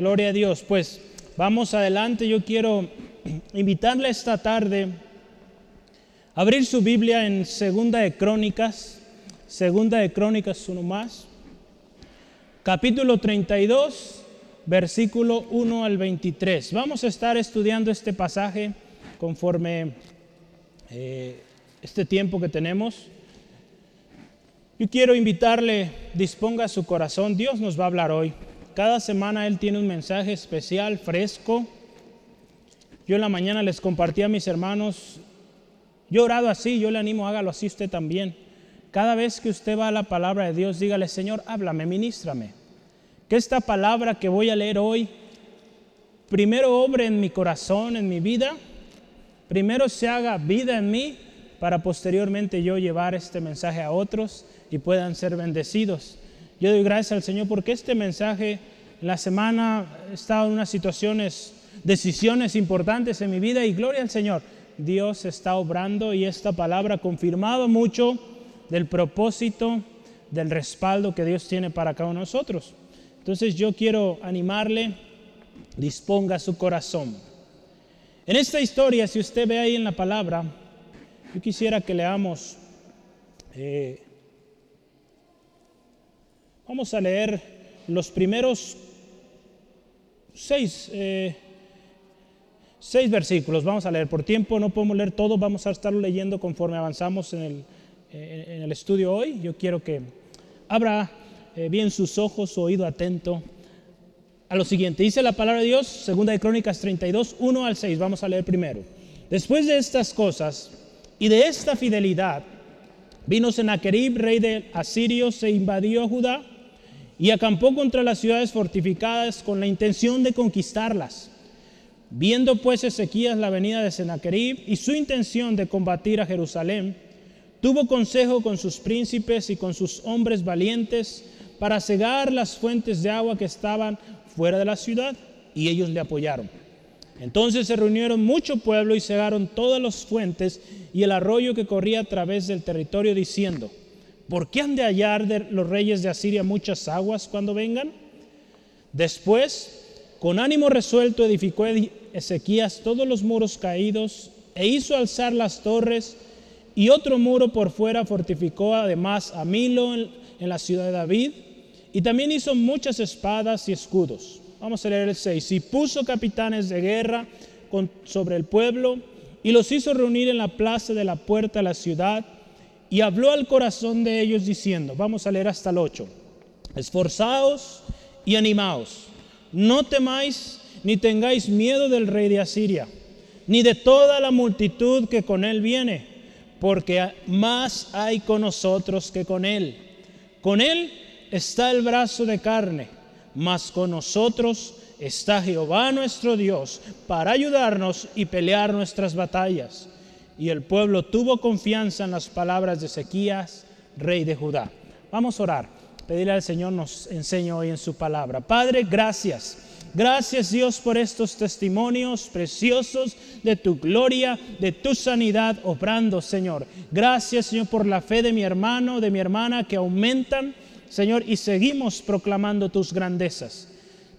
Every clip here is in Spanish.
Gloria a Dios. Pues vamos adelante. Yo quiero invitarle esta tarde a abrir su Biblia en Segunda de Crónicas. Segunda de Crónicas, uno más. Capítulo 32, versículo 1 al 23. Vamos a estar estudiando este pasaje conforme eh, este tiempo que tenemos. Yo quiero invitarle, disponga su corazón. Dios nos va a hablar hoy. Cada semana Él tiene un mensaje especial, fresco. Yo en la mañana les compartí a mis hermanos, yo he orado así, yo le animo, hágalo así usted también. Cada vez que usted va a la palabra de Dios, dígale, Señor, háblame, ministrame. Que esta palabra que voy a leer hoy, primero obre en mi corazón, en mi vida, primero se haga vida en mí, para posteriormente yo llevar este mensaje a otros y puedan ser bendecidos. Yo doy gracias al Señor porque este mensaje, la semana he estado en unas situaciones, decisiones importantes en mi vida y gloria al Señor. Dios está obrando y esta palabra ha confirmado mucho del propósito, del respaldo que Dios tiene para cada uno de nosotros. Entonces yo quiero animarle, disponga su corazón. En esta historia, si usted ve ahí en la palabra, yo quisiera que leamos eh, Vamos a leer los primeros seis, eh, seis, versículos. Vamos a leer. Por tiempo no podemos leer todo, vamos a estarlo leyendo conforme avanzamos en el, en el estudio hoy. Yo quiero que abra eh, bien sus ojos, su oído atento a lo siguiente. Dice la palabra de Dios, segunda de Crónicas 32, 1 al 6. Vamos a leer primero. Después de estas cosas y de esta fidelidad, vino Sennacherib, rey de Asirio, se invadió Judá y acampó contra las ciudades fortificadas con la intención de conquistarlas. Viendo pues Ezequías la venida de Sennacherib y su intención de combatir a Jerusalén, tuvo consejo con sus príncipes y con sus hombres valientes para cegar las fuentes de agua que estaban fuera de la ciudad, y ellos le apoyaron. Entonces se reunieron mucho pueblo y cegaron todas las fuentes y el arroyo que corría a través del territorio, diciendo, ¿Por qué han de hallar los reyes de Asiria muchas aguas cuando vengan? Después, con ánimo resuelto, edificó Ezequías todos los muros caídos e hizo alzar las torres y otro muro por fuera fortificó además a Milo en, la ciudad de David y también hizo muchas espadas y escudos. Vamos a leer el 6. Y puso capitanes de guerra sobre el pueblo y los hizo reunir en la plaza de la puerta de la ciudad y habló al corazón de ellos diciendo, vamos a leer hasta el 8, esforzaos y animaos, no temáis ni tengáis miedo del rey de Asiria, ni de toda la multitud que con él viene, porque más hay con nosotros que con él. Con él está el brazo de carne, mas con nosotros está Jehová nuestro Dios para ayudarnos y pelear nuestras batallas y el pueblo tuvo confianza en las palabras de Ezequías, rey de Judá. Vamos a orar, pedirle al Señor nos enseñe hoy en su palabra. Padre, gracias. Gracias Dios por estos testimonios preciosos de tu gloria, de tu sanidad obrando, Señor. Gracias, Señor, por la fe de mi hermano, de mi hermana que aumentan, Señor, y seguimos proclamando tus grandezas.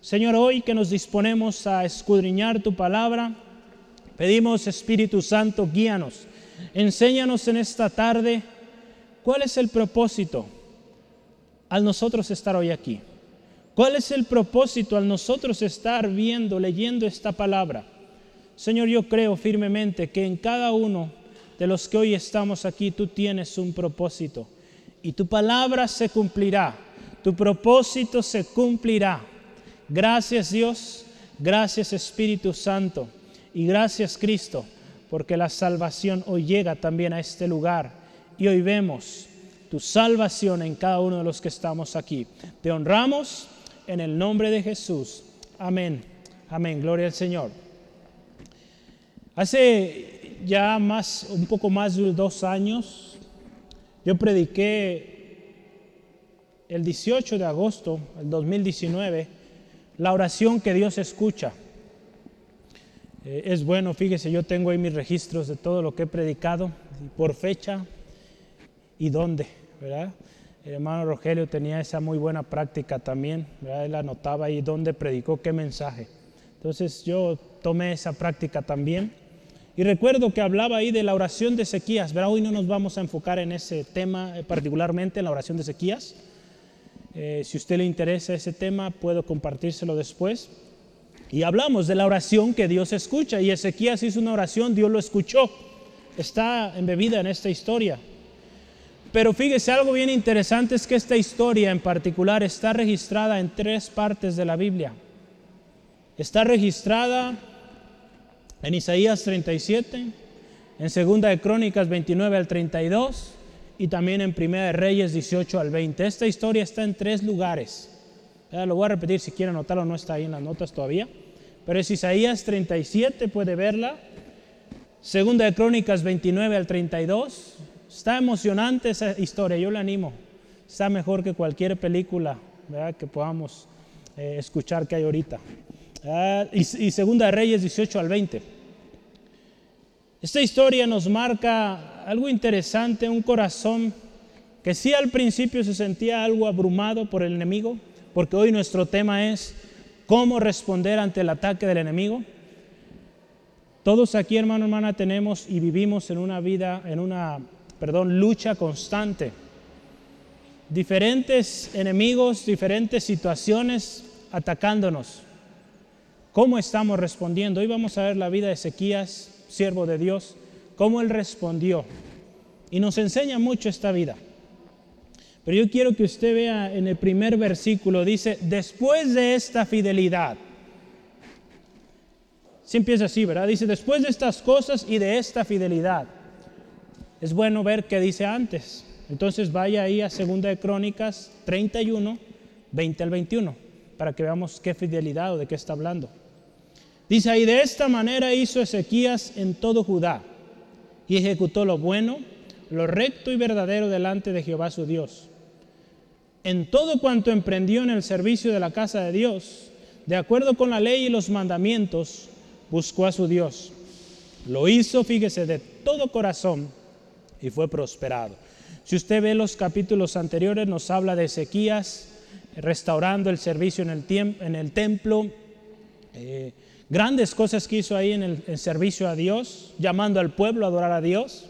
Señor, hoy que nos disponemos a escudriñar tu palabra, Pedimos, Espíritu Santo, guíanos. Enséñanos en esta tarde cuál es el propósito al nosotros estar hoy aquí. ¿Cuál es el propósito al nosotros estar viendo, leyendo esta palabra? Señor, yo creo firmemente que en cada uno de los que hoy estamos aquí tú tienes un propósito y tu palabra se cumplirá, tu propósito se cumplirá. Gracias Dios, gracias Espíritu Santo. Y gracias Cristo, porque la salvación hoy llega también a este lugar. Y hoy vemos tu salvación en cada uno de los que estamos aquí. Te honramos en el nombre de Jesús. Amén. Amén. Gloria al Señor. Hace ya más, un poco más de dos años, yo prediqué el 18 de agosto del 2019 la oración que Dios escucha. Eh, es bueno, fíjese, yo tengo ahí mis registros de todo lo que he predicado, por fecha y dónde, ¿verdad? El hermano Rogelio tenía esa muy buena práctica también, él anotaba ahí dónde predicó qué mensaje. Entonces yo tomé esa práctica también. Y recuerdo que hablaba ahí de la oración de Ezequías. ¿verdad? Hoy no nos vamos a enfocar en ese tema, eh, particularmente en la oración de Ezequías. Eh, si a usted le interesa ese tema, puedo compartírselo después. Y hablamos de la oración que Dios escucha. Y Ezequías hizo una oración, Dios lo escuchó. Está embebida en esta historia. Pero fíjese, algo bien interesante es que esta historia en particular está registrada en tres partes de la Biblia. Está registrada en Isaías 37, en Segunda de Crónicas 29 al 32 y también en Primera de Reyes 18 al 20. Esta historia está en tres lugares. Lo voy a repetir si quiere anotarlo, no está ahí en las notas todavía. Pero es Isaías 37, puede verla. Segunda de Crónicas 29 al 32. Está emocionante esa historia, yo le animo. Está mejor que cualquier película que podamos eh, escuchar que hay ahorita. Ah, y, Segunda de Reyes 18 al 20. Esta historia nos marca algo interesante, un corazón que sí al principio se sentía algo abrumado por el enemigo, porque hoy nuestro tema es cómo responder ante el ataque del enemigo. Todos aquí, hermano, hermana, tenemos y vivimos en una vida, en una, perdón, lucha constante. Diferentes enemigos, diferentes situaciones atacándonos. ¿Cómo estamos respondiendo? Hoy vamos a ver la vida de Ezequías, siervo de Dios, cómo él respondió. Y nos enseña mucho esta vida. Pero yo quiero que usted vea en el primer versículo, dice, después de esta fidelidad. Si empieza así, ¿verdad? Dice, después de estas cosas y de esta fidelidad. Es bueno ver qué dice antes. Entonces vaya ahí a 2 de Crónicas 31, 20 al 21, para que veamos qué fidelidad o de qué está hablando. Dice ahí, de esta manera hizo Ezequías en todo Judá y ejecutó lo bueno, lo recto y verdadero delante de Jehová su Dios. En todo cuanto emprendió en el servicio de la casa de Dios, de acuerdo con la ley y los mandamientos, buscó a su Dios. Lo hizo, fíjese, de todo corazón y fue prosperado. Si usted ve los capítulos anteriores, nos habla de Ezequías restaurando el servicio en el, templo, eh, grandes cosas que hizo ahí en el servicio a Dios, llamando al pueblo a adorar a Dios.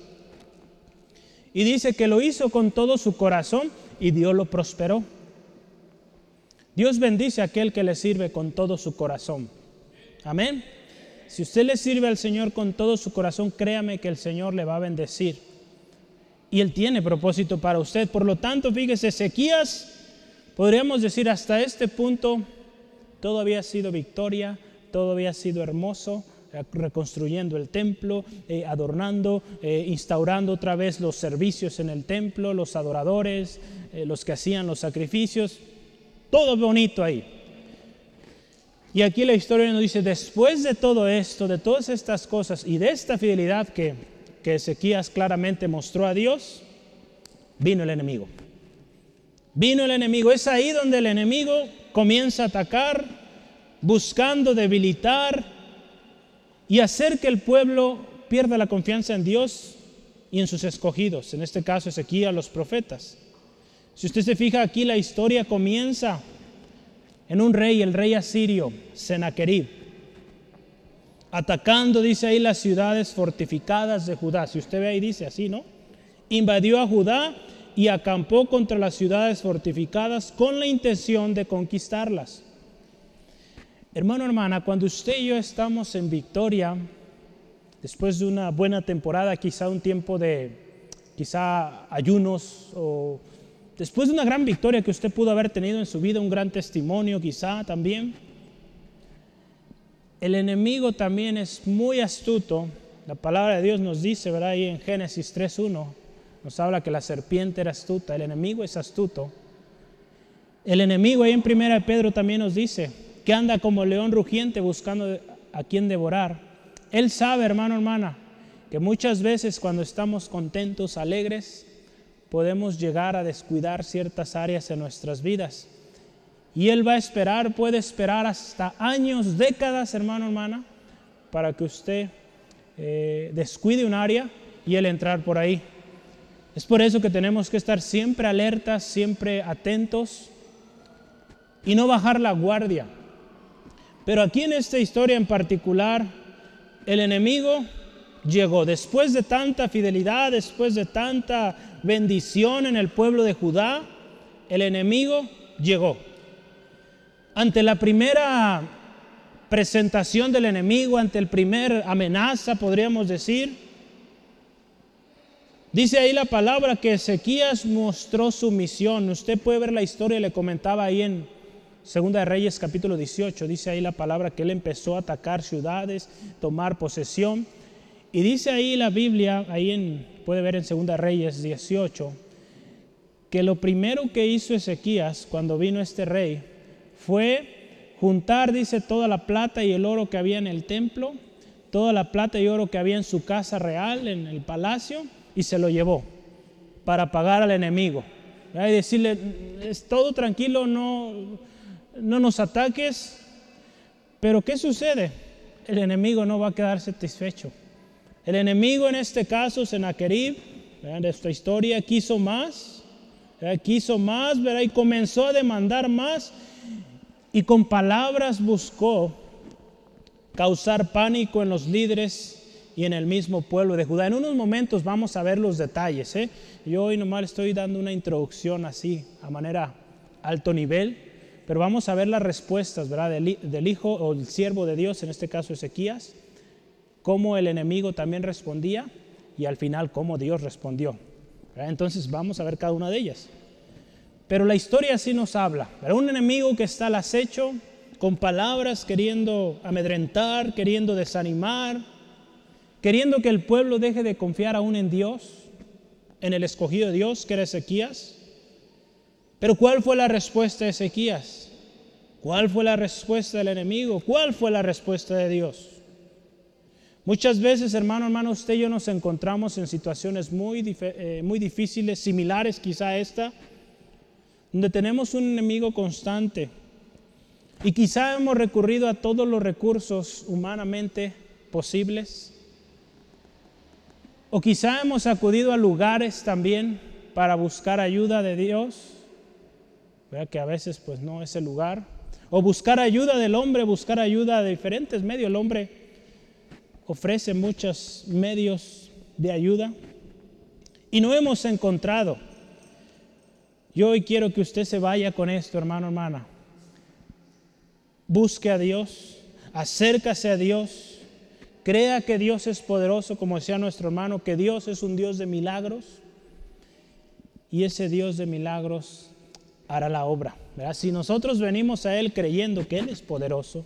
Y dice que lo hizo con todo su corazón y Dios lo prosperó. Dios bendice a aquel que le sirve con todo su corazón. Amén. Si usted le sirve al Señor con todo su corazón, créame que el Señor le va a bendecir. Y Él tiene propósito para usted. Por lo tanto, fíjese, Ezequías, podríamos decir hasta este punto, todo había sido victoria, todo había sido hermoso, reconstruyendo el templo, eh, adornando, eh, instaurando otra vez los servicios en el templo, los adoradores, los que hacían los sacrificios, todo bonito ahí. Y aquí la historia nos dice, después de todo esto, de todas estas cosas y de esta fidelidad que, que Ezequías claramente mostró a Dios, vino el enemigo. Vino el enemigo. Es ahí donde el enemigo comienza a atacar, buscando debilitar y hacer que el pueblo pierda la confianza en Dios y en sus escogidos, en este caso Ezequiel, los profetas. Si usted se fija aquí, la historia comienza en un rey, el rey asirio, Sennacherib, atacando, dice ahí, las ciudades fortificadas de Judá. Si usted ve ahí, dice así, ¿no? Invadió a Judá y acampó contra las ciudades fortificadas con la intención de conquistarlas. Hermano, hermana, cuando usted y yo estamos en victoria, después de una buena temporada, quizá un tiempo de quizá ayunos o después de una gran victoria que usted pudo haber tenido en su vida, un gran testimonio quizá también, el enemigo también es muy astuto. La palabra de Dios nos dice, ¿verdad? Ahí en Génesis 3.1 nos habla que la serpiente era astuta, el enemigo es astuto. El enemigo ahí en 1 Pedro también nos dice, que anda como león rugiente buscando a quien devorar. Él sabe, hermano, hermana, que muchas veces cuando estamos contentos, alegres, podemos llegar a descuidar ciertas áreas en nuestras vidas. Y Él va a esperar, puede esperar hasta años, décadas, hermano, hermana, para que usted eh, descuide un área y Él entrar por ahí. Es por eso que tenemos que estar siempre alertas, siempre atentos y no bajar la guardia. Pero aquí en esta historia en particular, el enemigo llegó. Después de tanta fidelidad, después de tanta bendición en el pueblo de Judá, el enemigo llegó. Ante la primera presentación del enemigo, ante el primer amenaza, podríamos decir, dice ahí la palabra que Ezequías mostró su misión. Usted puede ver la historia, le comentaba ahí en Segunda de Reyes capítulo 18, dice ahí la palabra que él empezó a atacar ciudades, tomar posesión. Y dice ahí la Biblia, ahí puede ver en Segunda Reyes 18, que lo primero que hizo Ezequías cuando vino este rey fue juntar, dice, toda la plata y el oro que había en el templo, toda la plata y oro que había en su casa real, en el palacio, y se lo llevó para pagar al enemigo. Y decirle, es todo tranquilo, no, no nos ataques. Pero ¿qué sucede? El enemigo no va a quedar satisfecho. El enemigo en este caso, Senaquerib, de esta historia, quiso más, quiso más, y comenzó a demandar más y con palabras buscó causar pánico en los líderes y en el mismo pueblo de Judá. En unos momentos vamos a ver los detalles. ¿eh? Yo hoy nomás estoy dando una introducción así, a manera alto nivel pero vamos a ver las respuestas ¿verdad? Del, hijo o el siervo de Dios, en este caso Ezequías, cómo el enemigo también respondía y al final cómo Dios respondió. Entonces vamos a ver cada una de ellas. Pero la historia sí nos habla. Era un enemigo que está al acecho, con palabras queriendo amedrentar, queriendo desanimar, queriendo que el pueblo deje de confiar aún en Dios, en el escogido de Dios, que era Ezequías. Pero ¿cuál fue la respuesta de Ezequías? ¿Cuál fue la respuesta del enemigo? ¿Cuál fue la respuesta de Dios? Muchas veces, hermano, hermano, usted y yo nos encontramos en situaciones muy, eh, muy difíciles, similares quizá a esta, donde tenemos un enemigo constante. Y quizá hemos recurrido a todos los recursos humanamente posibles. O quizá hemos acudido a lugares también para buscar ayuda de Dios que a veces pues no es el lugar. O buscar ayuda del hombre, buscar ayuda de diferentes medios. El hombre ofrece muchos medios de ayuda y no hemos encontrado. Yo hoy quiero que usted se vaya con esto, hermano, hermana. Busque a Dios, acércase a Dios, crea que Dios es poderoso, como decía nuestro hermano, que Dios es un Dios de milagros. Y ese Dios de milagros hará la obra. Si nosotros venimos a Él creyendo que Él es poderoso,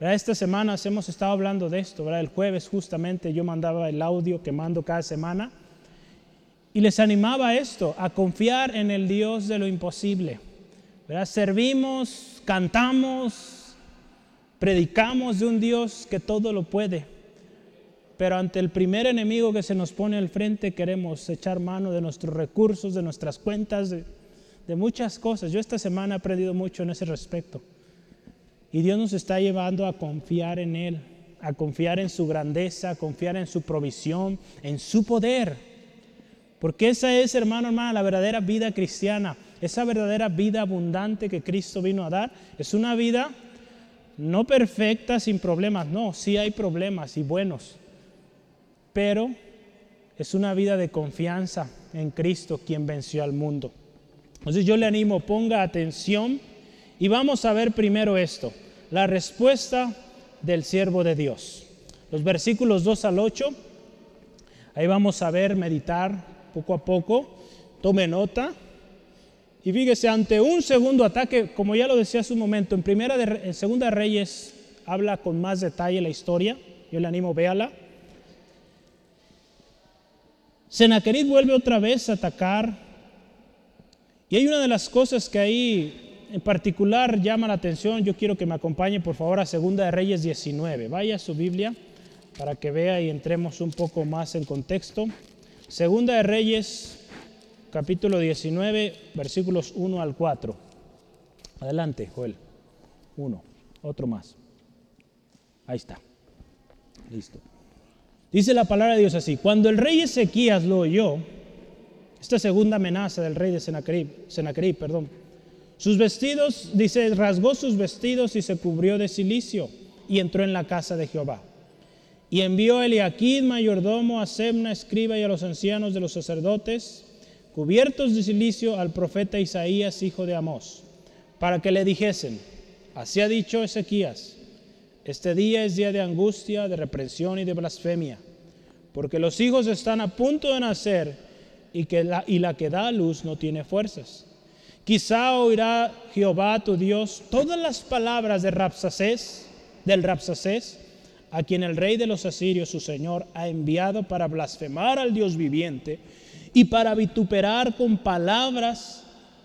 ¿verdad? estas semanas hemos estado hablando de esto, ¿verdad? el jueves justamente yo mandaba el audio que mando cada semana y les animaba a esto, a confiar en el Dios de lo imposible. ¿verdad? Servimos, cantamos, predicamos de un Dios que todo lo puede. Pero ante el primer enemigo que se nos pone al frente queremos echar mano de nuestros recursos, de nuestras cuentas, de, de muchas cosas. Yo esta semana he aprendido mucho en ese respecto. Y Dios nos está llevando a confiar en Él, a confiar en su grandeza, a confiar en su provisión, en su poder. Porque esa es, hermano, hermana, la verdadera vida cristiana. Esa verdadera vida abundante que Cristo vino a dar. Es una vida no perfecta, sin problemas. No, sí hay problemas y buenos. Pero es una vida de confianza en Cristo, quien venció al mundo. Entonces yo le animo, ponga atención y vamos a ver primero esto, la respuesta del siervo de Dios. Los versículos 2 al 8, ahí vamos a ver, meditar poco a poco, tome nota. Y fíjese, ante un segundo ataque, como ya lo decía hace un momento, en primera en segunda Reyes habla con más detalle la historia. Yo le animo, véala. Senaquerit vuelve otra vez a atacar y hay una de las cosas que ahí en particular llama la atención, yo quiero que me acompañe por favor a Segunda de Reyes 19. Vaya a su Biblia para que vea y entremos un poco más en contexto. Segunda de Reyes capítulo 19 versículos 1 al 4. Adelante, Joel. Uno, otro más. Ahí está. Listo. Dice la palabra de Dios así, cuando el rey Ezequías lo oyó, esta segunda amenaza del rey de Senaquerib, perdón. Sus vestidos, dice, rasgó sus vestidos y se cubrió de silicio y entró en la casa de Jehová. Y envió Eliaquid, mayordomo, a Semna, escriba y a los ancianos de los sacerdotes, cubiertos de silicio, al profeta Isaías, hijo de Amós, para que le dijesen, así ha dicho Ezequías, este día es día de angustia, de reprensión y de blasfemia, porque los hijos están a punto de nacer y, que la, y la que da a luz no tiene fuerzas. Quizá oirá Jehová tu Dios todas las palabras de Rapsacés, del Rapsacés, a quien el rey de los asirios, su señor, ha enviado para blasfemar al Dios viviente y para vituperar con palabras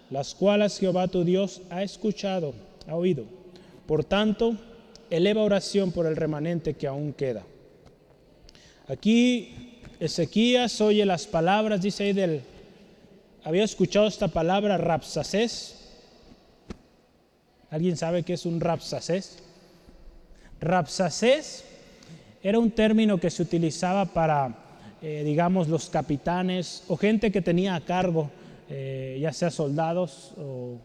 las cuales Jehová tu Dios ha escuchado, ha oído. Por tanto, eleva oración por el remanente que aún queda. Aquí Ezequías oye las palabras, dice ahí del, había escuchado esta palabra rapsacés. ¿Alguien sabe qué es un rapsacés? Rapsacés era un término que se utilizaba para, eh, digamos, los capitanes o gente que tenía a cargo, eh, ya sea soldados o,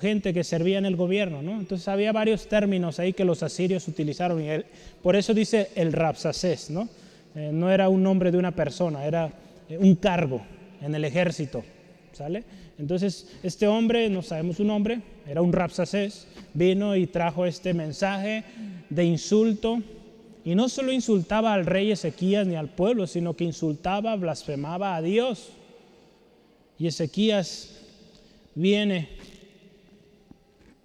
gente que servía en el gobierno. ¿no? Entonces había varios términos ahí que los asirios utilizaron. Y por eso dice el rapsacés. ¿no? Eh, no era un nombre de una persona, era un cargo en el ejército. ¿Sale? Entonces, este hombre, no sabemos su nombre, era un rapsacés, vino y trajo este mensaje de insulto y no solo insultaba al rey Ezequías ni al pueblo, sino que insultaba, blasfemaba a Dios. Y Ezequías viene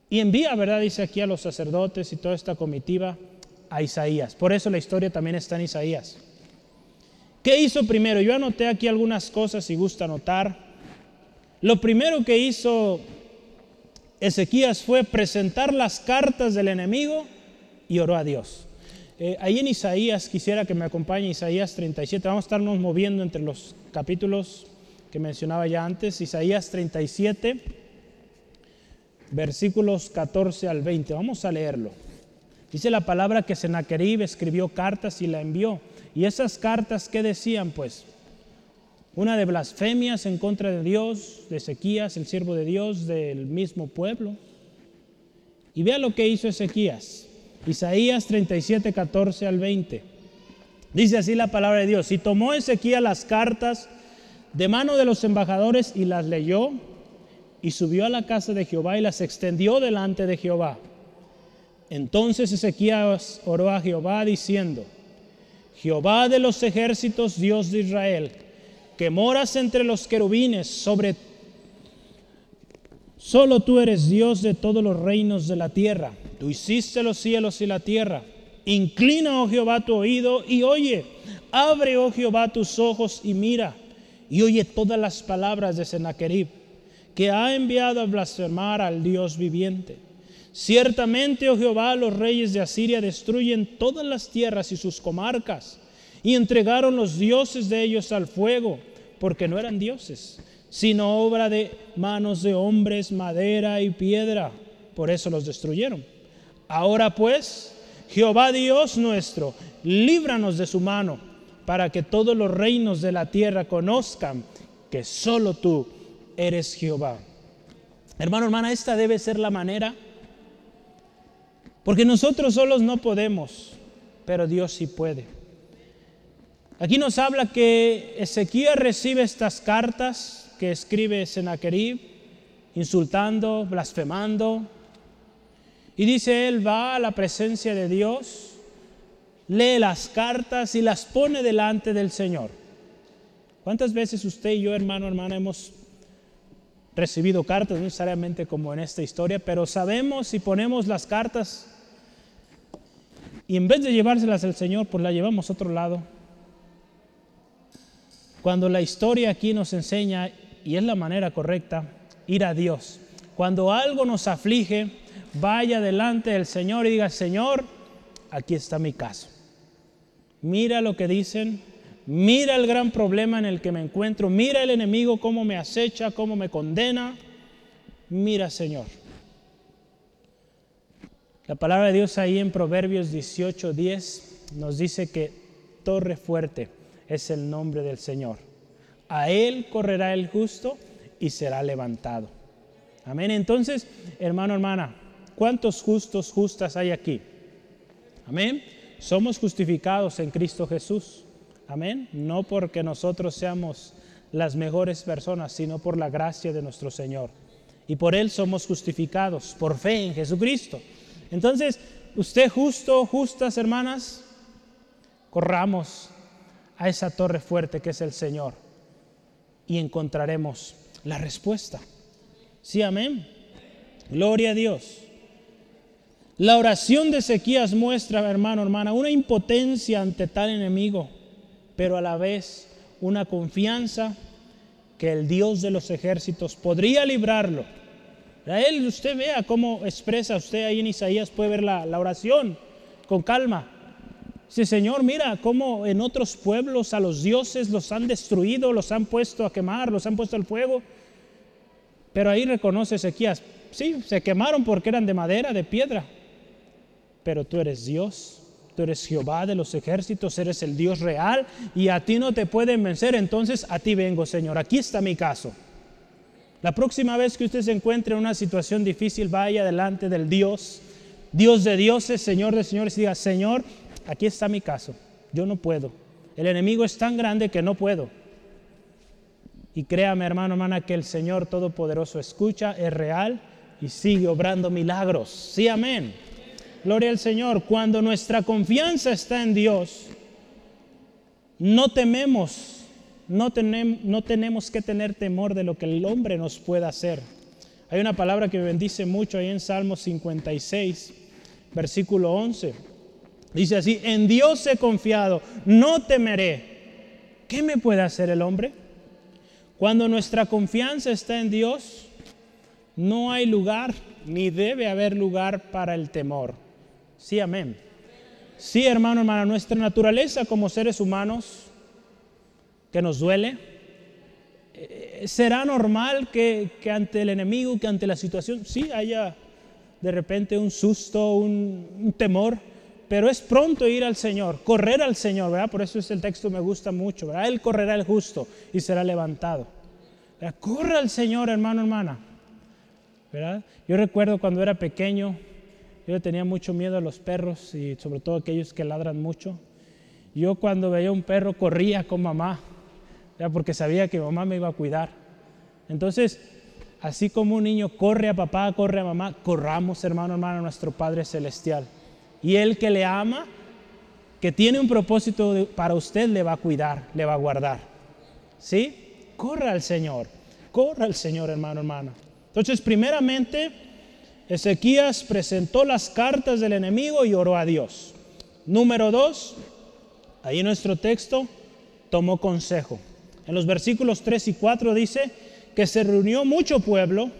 y envía, ¿verdad? Dice aquí a los sacerdotes y toda esta comitiva a Isaías. Por eso la historia también está en Isaías. ¿Qué hizo primero? Yo anoté aquí algunas cosas si gusta anotar. Lo primero que hizo Ezequías fue presentar las cartas del enemigo y oró a Dios. Eh, ahí en Isaías, quisiera que me acompañe Isaías 37. Vamos a estarnos moviendo entre los capítulos que mencionaba ya antes. Isaías 37, versículos 14 al 20. Vamos a leerlo. Dice la palabra que Sennacherib escribió cartas y la envió. Y esas cartas, ¿qué decían? Pues una de blasfemias en contra de Dios, de Ezequías, el siervo de Dios, del mismo pueblo. Y vea lo que hizo Ezequías. Isaías 37, 14 al 20. Dice así la palabra de Dios. Y tomó Ezequiel las cartas de mano de los embajadores y las leyó y subió a la casa de Jehová y las extendió delante de Jehová. Entonces Ezequías oró a Jehová diciendo, Jehová de los ejércitos, Dios de Israel, que moras entre los querubines sobre... Solo tú eres Dios de todos los reinos de la tierra Tú hiciste los cielos y la tierra. Inclina, oh Jehová, tu oído y oye. Abre, oh Jehová, tus ojos y mira. Y oye todas las palabras de Sennacherib, que ha enviado a blasfemar al Dios viviente. Ciertamente, oh Jehová, los reyes de Asiria destruyen todas las tierras y sus comarcas, y entregaron los dioses de ellos al fuego, porque no eran dioses, sino obra de manos de hombres, madera y piedra. Por eso los destruyeron. Ahora pues, Jehová Dios nuestro, líbranos de su mano, para que todos los reinos de la tierra conozcan que solo tú eres Jehová. Hermano, hermana, esta debe ser la manera, porque nosotros solos no podemos, pero Dios sí puede. Aquí nos habla que Ezequiel recibe estas cartas que escribe Sennacherib, insultando, blasfemando, y dice, él va a la presencia de Dios, lee las cartas y las pone delante del Señor. ¿Cuántas veces usted y yo, hermano, hermana, hemos recibido cartas, no necesariamente como en esta historia, pero sabemos si ponemos las cartas y en vez de llevárselas al Señor, pues la llevamos a otro lado? Cuando la historia aquí nos enseña, y es la manera correcta, ir a Dios. Cuando algo nos aflige, vaya delante del Señor y diga, Señor, aquí está mi caso. Mira lo que dicen, mira el gran problema en el que me encuentro, mira el enemigo cómo me acecha, cómo me condena. Mira, Señor. La palabra de Dios ahí en Proverbios 18, 10 nos dice que torre fuerte es el nombre del Señor. A él correrá el justo y será levantado. Amén. Entonces, hermano, hermana, ¿cuántos justos, justas hay aquí? Amén. Somos justificados en Cristo Jesús. Amén. No porque nosotros seamos las mejores personas, sino por la gracia de nuestro Señor. Y por Él somos justificados, por fe en Jesucristo. Entonces, usted justo, justas hermanas, corramos a esa torre fuerte que es el Señor y encontraremos la respuesta. Sí, amén. Gloria a Dios. La oración de Ezequías muestra, hermano, hermana, una impotencia ante tal enemigo, pero a la vez una confianza que el Dios de los ejércitos podría librarlo. A él, usted vea cómo expresa usted ahí en Isaías, puede ver la, oración con calma. Sí, Señor, mira cómo en otros pueblos a los dioses los han destruido, los han puesto a quemar, los han puesto al fuego. Pero ahí reconoce Ezequías, sí, se quemaron porque eran de madera, de piedra. Pero tú eres Dios, tú eres Jehová de los ejércitos, eres el Dios real y a ti no te pueden vencer. Entonces a ti vengo, Señor. Aquí está mi caso. La próxima vez que usted se encuentre en una situación difícil, vaya delante del Dios, Dios de dioses, Señor de señores, y diga, Señor, aquí está mi caso, yo no puedo. El enemigo es tan grande que no puedo. Y créame, hermano, hermana, que el Señor Todopoderoso escucha, es real y sigue obrando milagros. Sí, amén. Gloria al Señor. Cuando nuestra confianza está en Dios, no tememos, no, tenemos, que tener temor de lo que el hombre nos pueda hacer. Hay una palabra que me bendice mucho ahí en Salmo 56, versículo 11. Dice así, en Dios he confiado, no temeré. ¿Qué me puede hacer el hombre? Cuando nuestra confianza está en Dios, no hay lugar ni debe haber lugar para el temor. Sí, amén. Sí, hermano, hermana, nuestra naturaleza como seres humanos, que nos duele, eh, será normal que, ante el enemigo, que ante la situación, sí haya de repente un susto, un temor, pero es pronto ir al Señor, correr al Señor, ¿verdad? Por eso es el texto me gusta mucho, ¿verdad? Él correrá el justo y será levantado. Corre al Señor, hermano, hermana. ¿verdad? Yo recuerdo cuando era pequeño, yo tenía mucho miedo a los perros y sobre todo aquellos que ladran mucho. Yo cuando veía un perro corría con mamá, porque sabía que mamá me iba a cuidar. Entonces, así como un niño corre a papá, corre a mamá, corramos, hermano, hermana, a nuestro Padre Celestial. Y el que le ama, que tiene un propósito para usted, le va a cuidar, le va a guardar. ¿Sí? Corra al Señor, corra al Señor, hermano, hermana. Entonces, primeramente, Ezequías presentó las cartas del enemigo y oró a Dios. Número dos, ahí nuestro texto, tomó consejo. En los versículos 3 y 4 dice que se reunió mucho pueblo,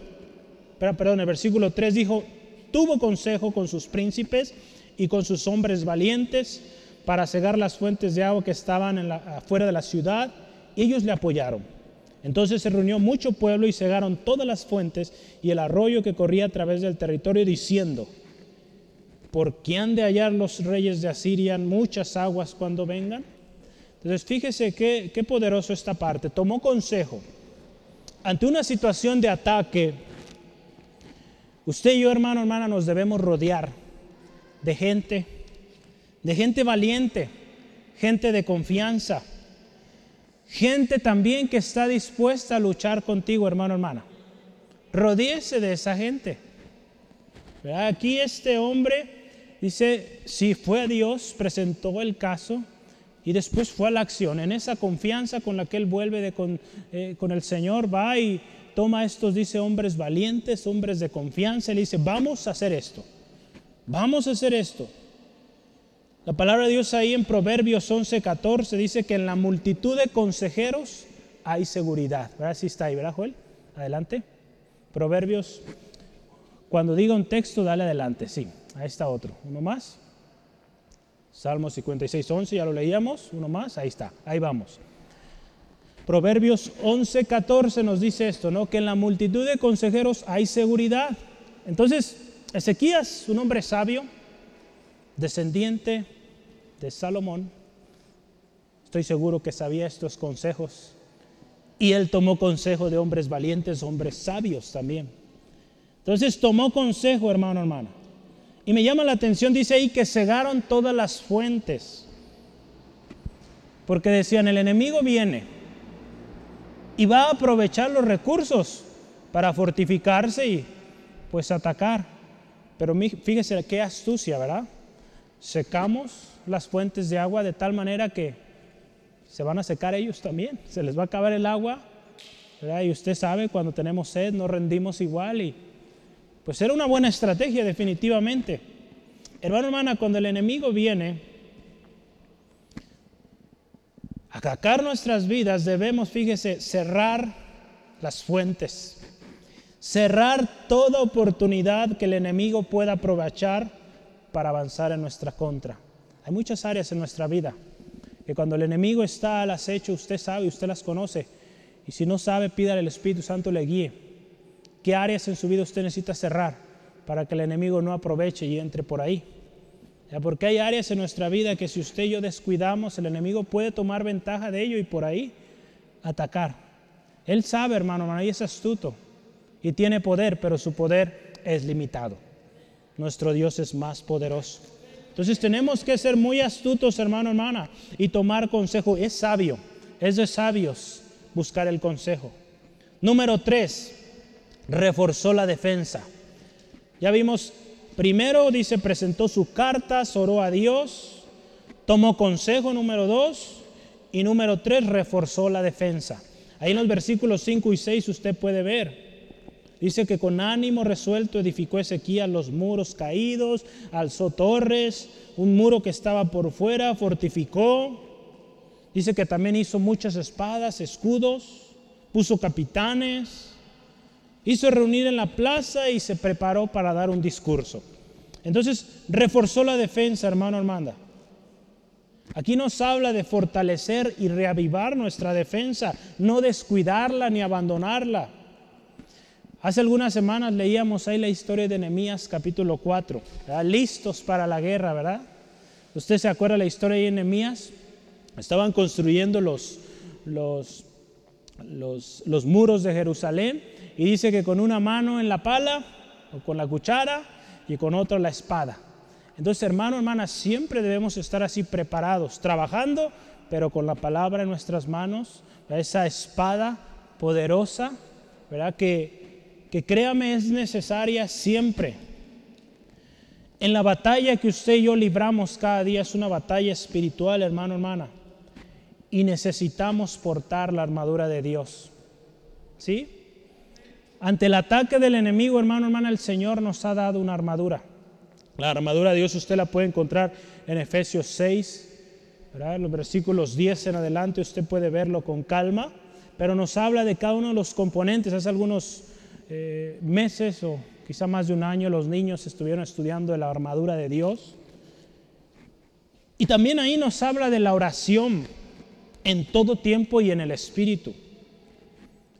perdón, el versículo 3 dijo, tuvo consejo con sus príncipes y con sus hombres valientes para cegar las fuentes de agua que estaban en afuera de la ciudad, y ellos le apoyaron. Entonces se reunió mucho pueblo y cegaron todas las fuentes y el arroyo que corría a través del territorio, diciendo, ¿por qué han de hallar los reyes de Asiria muchas aguas cuando vengan? Entonces fíjese qué, qué poderoso esta parte. Tomó consejo. Ante una situación de ataque, usted y yo, hermano, hermana, nos debemos rodear de gente, de gente valiente, gente de confianza, gente también que está dispuesta a luchar contigo, hermano, hermana. Rodíese de esa gente. Aquí este hombre dice, si fue Dios, presentó el caso y después fue a la acción. En esa confianza con la que él vuelve con, eh, con, el Señor, va y toma estos, dice, hombres valientes, hombres de confianza, y le dice, vamos a hacer esto. Vamos a hacer esto. La palabra de Dios ahí en Proverbios 11, 14 dice que en la multitud de consejeros hay seguridad. ¿Verdad? Sí está ahí, ¿verdad, Joel? Adelante. Proverbios, cuando diga un texto, dale adelante. Sí, ahí está otro. Uno más. Salmo 56, 11, ya lo leíamos. Uno más, ahí está. Ahí vamos. Proverbios 11, 14 nos dice esto, ¿no? Que en la multitud de consejeros hay seguridad. Entonces, Ezequías, un hombre sabio, descendiente de Salomón, estoy seguro que sabía estos consejos Y él tomó consejo de hombres valientes, hombres sabios también. Entonces tomó consejo, hermano, hermana. Y me llama la atención, dice ahí que cegaron todas las fuentes. Porque decían, el enemigo viene y va a aprovechar los recursos para fortificarse y pues atacar. Pero fíjese qué astucia, ¿verdad? Secamos las fuentes de agua de tal manera que se van a secar ellos también, se les va a acabar el agua, ¿verdad? Y usted sabe, cuando tenemos sed no rendimos igual y pues era una buena estrategia definitivamente. Hermano, hermana, cuando el enemigo viene a atacar nuestras vidas, debemos, fíjese, cerrar las fuentes, cerrar toda oportunidad que el enemigo pueda aprovechar para avanzar en nuestra contra. Hay muchas áreas en nuestra vida que cuando el enemigo está al acecho, usted sabe, usted las conoce. Y si no sabe, pídale al Espíritu Santo le guíe. ¿Qué áreas en su vida usted necesita cerrar para que el enemigo no aproveche y entre por ahí? Ya, porque hay áreas en nuestra vida que si usted y yo descuidamos, el enemigo puede tomar ventaja de ello y por ahí atacar. Él sabe, hermano, hermano, y es astuto y tiene poder, pero su poder es limitado. Nuestro Dios es más poderoso. Entonces tenemos que ser muy astutos, hermano, hermana, y tomar consejo. Es sabio, es de sabios buscar el consejo. Número tres, reforzó la defensa. Ya vimos, primero dice, presentó su carta, oró a Dios, tomó consejo, número dos, y número tres, reforzó la defensa. Ahí en los versículos 5 y 6 usted puede ver Dice que con ánimo resuelto edificó Ezequiel los muros caídos, alzó torres, un muro que estaba por fuera, fortificó. Dice que también hizo muchas espadas, escudos, puso capitanes, hizo reunir en la plaza y se preparó para dar un discurso. Entonces reforzó la defensa, hermano hermana. Aquí nos habla de fortalecer y reavivar nuestra defensa, no descuidarla ni abandonarla. Hace algunas semanas leíamos ahí la historia de Nehemías capítulo 4, listos para la guerra, ¿verdad? ¿Usted se acuerda la historia de Nehemías? Estaban construyendo los, los, los, muros de Jerusalén y dice que con una mano en la pala o con la cuchara y con otra la espada. Entonces, hermano, hermana, siempre debemos estar así preparados, trabajando, pero con la palabra en nuestras manos, esa espada poderosa, ¿verdad? Que que créame es necesaria siempre. En la batalla que usted y yo libramos cada día es una batalla espiritual, hermano, hermana. Y necesitamos portar la armadura de Dios. ¿Sí? Ante el ataque del enemigo, hermano, hermana, el Señor nos ha dado una armadura. La armadura de Dios usted la puede encontrar en Efesios 6, En los versículos 10 en adelante usted puede verlo con calma, pero nos habla de cada uno de los componentes. Hace algunos eh, meses o quizá más de un año los niños estuvieron estudiando la armadura de Dios. Y también ahí nos habla de la oración en todo tiempo y en el espíritu.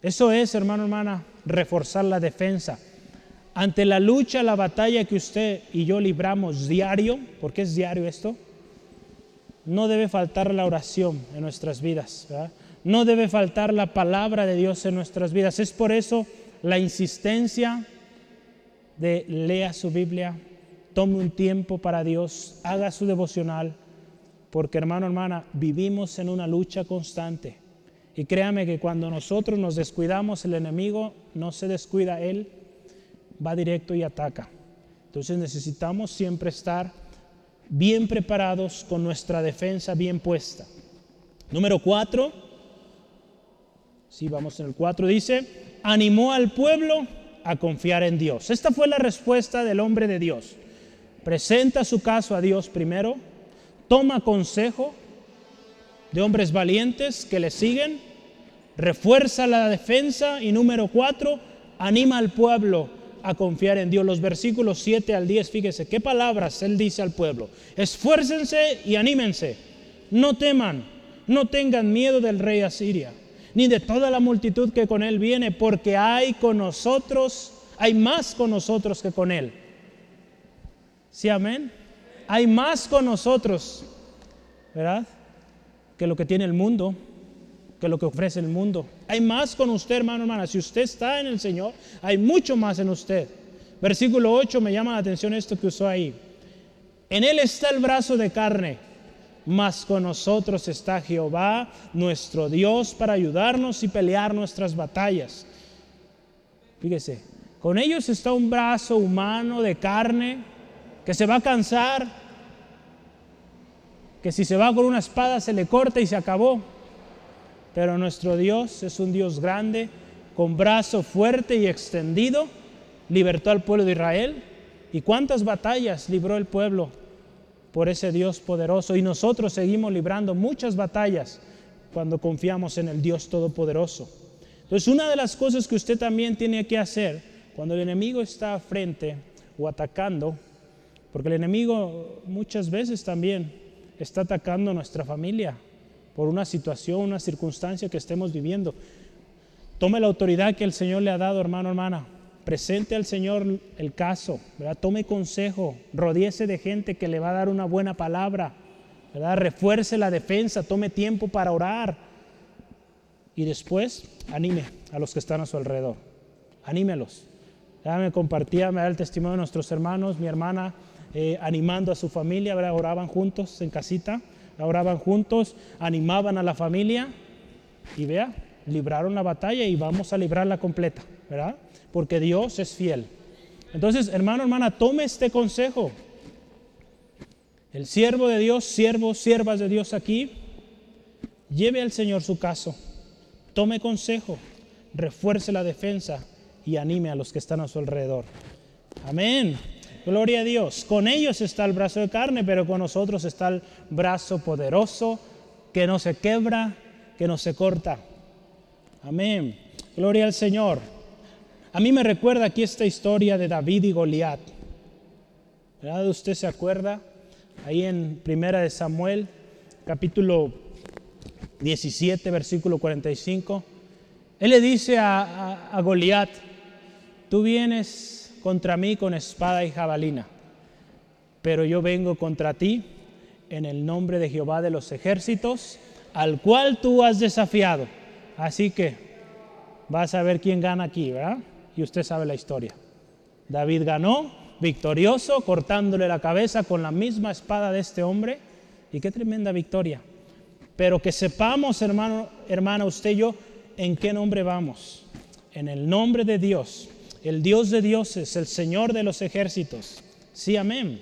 Eso es, hermano, hermana, reforzar la defensa. Ante la lucha, la batalla que usted y yo libramos diario, porque es diario esto, no debe faltar la oración en nuestras vidas. No debe faltar la palabra de Dios en nuestras vidas. Es por eso la insistencia de lea su Biblia, tome un tiempo para Dios, haga su devocional, porque hermano, hermana, vivimos en una lucha constante. Y créame que cuando nosotros nos descuidamos, el enemigo no se descuida, él va directo y ataca. Entonces necesitamos siempre estar bien preparados con nuestra defensa bien puesta. Número cuatro, si vamos en el cuatro, dice, animó al pueblo a confiar en Dios. Esta fue la respuesta del hombre de Dios. Presenta su caso a Dios primero, toma consejo de hombres valientes que le siguen, refuerza la defensa y número cuatro, anima al pueblo a confiar en Dios. Los versículos 7 al 10, fíjese qué palabras él dice al pueblo. Esfuércense y anímense. No teman, no tengan miedo del rey Asiria ni de toda la multitud que con Él viene, porque hay con nosotros, hay más con nosotros que con Él. ¿Sí, amén? Hay más con nosotros, ¿verdad? Que lo que tiene el mundo. Que lo que ofrece el mundo. Hay más con usted, hermano, hermana. Si usted está en el Señor, hay mucho más en usted. Versículo 8 me llama la atención esto que usó ahí. En Él está el brazo de carne, mas con nosotros está Jehová, nuestro Dios, para ayudarnos y pelear nuestras batallas. Fíjese, con ellos está un brazo humano de carne que se va a cansar, que si se va con una espada se le corta y se acabó. Pero nuestro Dios es un Dios grande, con brazo fuerte y extendido, libertó al pueblo de Israel. ¿Y cuántas batallas libró el pueblo por ese Dios poderoso? Y nosotros seguimos librando muchas batallas cuando confiamos en el Dios todopoderoso. Entonces, una de las cosas que usted también tiene que hacer cuando el enemigo está frente o atacando, porque el enemigo muchas veces también está atacando nuestra familia, por una situación, una circunstancia que estemos viviendo. Tome la autoridad que el Señor le ha dado, hermano, hermana. Presente al Señor el caso, ¿verdad? Tome consejo, rodíese de gente que le va a dar una buena palabra, ¿verdad? Refuerce la defensa, tome tiempo para orar. Y después, anime a los que están a su alrededor. Anímelos. Me compartía, me da el testimonio de nuestros hermanos, mi hermana, eh, animando a su familia, ¿verdad? oraban juntos en casita oraban juntos, animaban a la familia y vea, libraron la batalla y vamos a librarla completa, ¿verdad? Porque Dios es fiel. Entonces, hermano, hermana, tome este consejo. El siervo de Dios, siervos, siervas de Dios aquí, lleve al Señor su caso, tome consejo, refuerce la defensa y anime a los que están a su alrededor. Amén. Gloria a Dios. Con ellos está el brazo de carne, pero con nosotros está el brazo poderoso que no se quebra, que no se corta. Amén. Gloria al Señor. A mí me recuerda aquí esta historia de David y Goliat. ¿Verdad? ¿Usted se acuerda? Ahí en Primera de Samuel, capítulo 17, versículo 45. Él le dice a, a, a Goliat, tú vienes contra mí con espada y jabalina, pero yo vengo contra ti en el nombre de Jehová de los ejércitos, al cual tú has desafiado. Así que vas a ver quién gana aquí, ¿verdad? Y usted sabe la historia. David ganó, victorioso, cortándole la cabeza con la misma espada de este hombre. Y qué tremenda victoria. Pero que sepamos, hermano, hermana, usted y yo, en qué nombre vamos. En el nombre de Dios, el Dios de dioses, el Señor de los ejércitos. Sí, amén.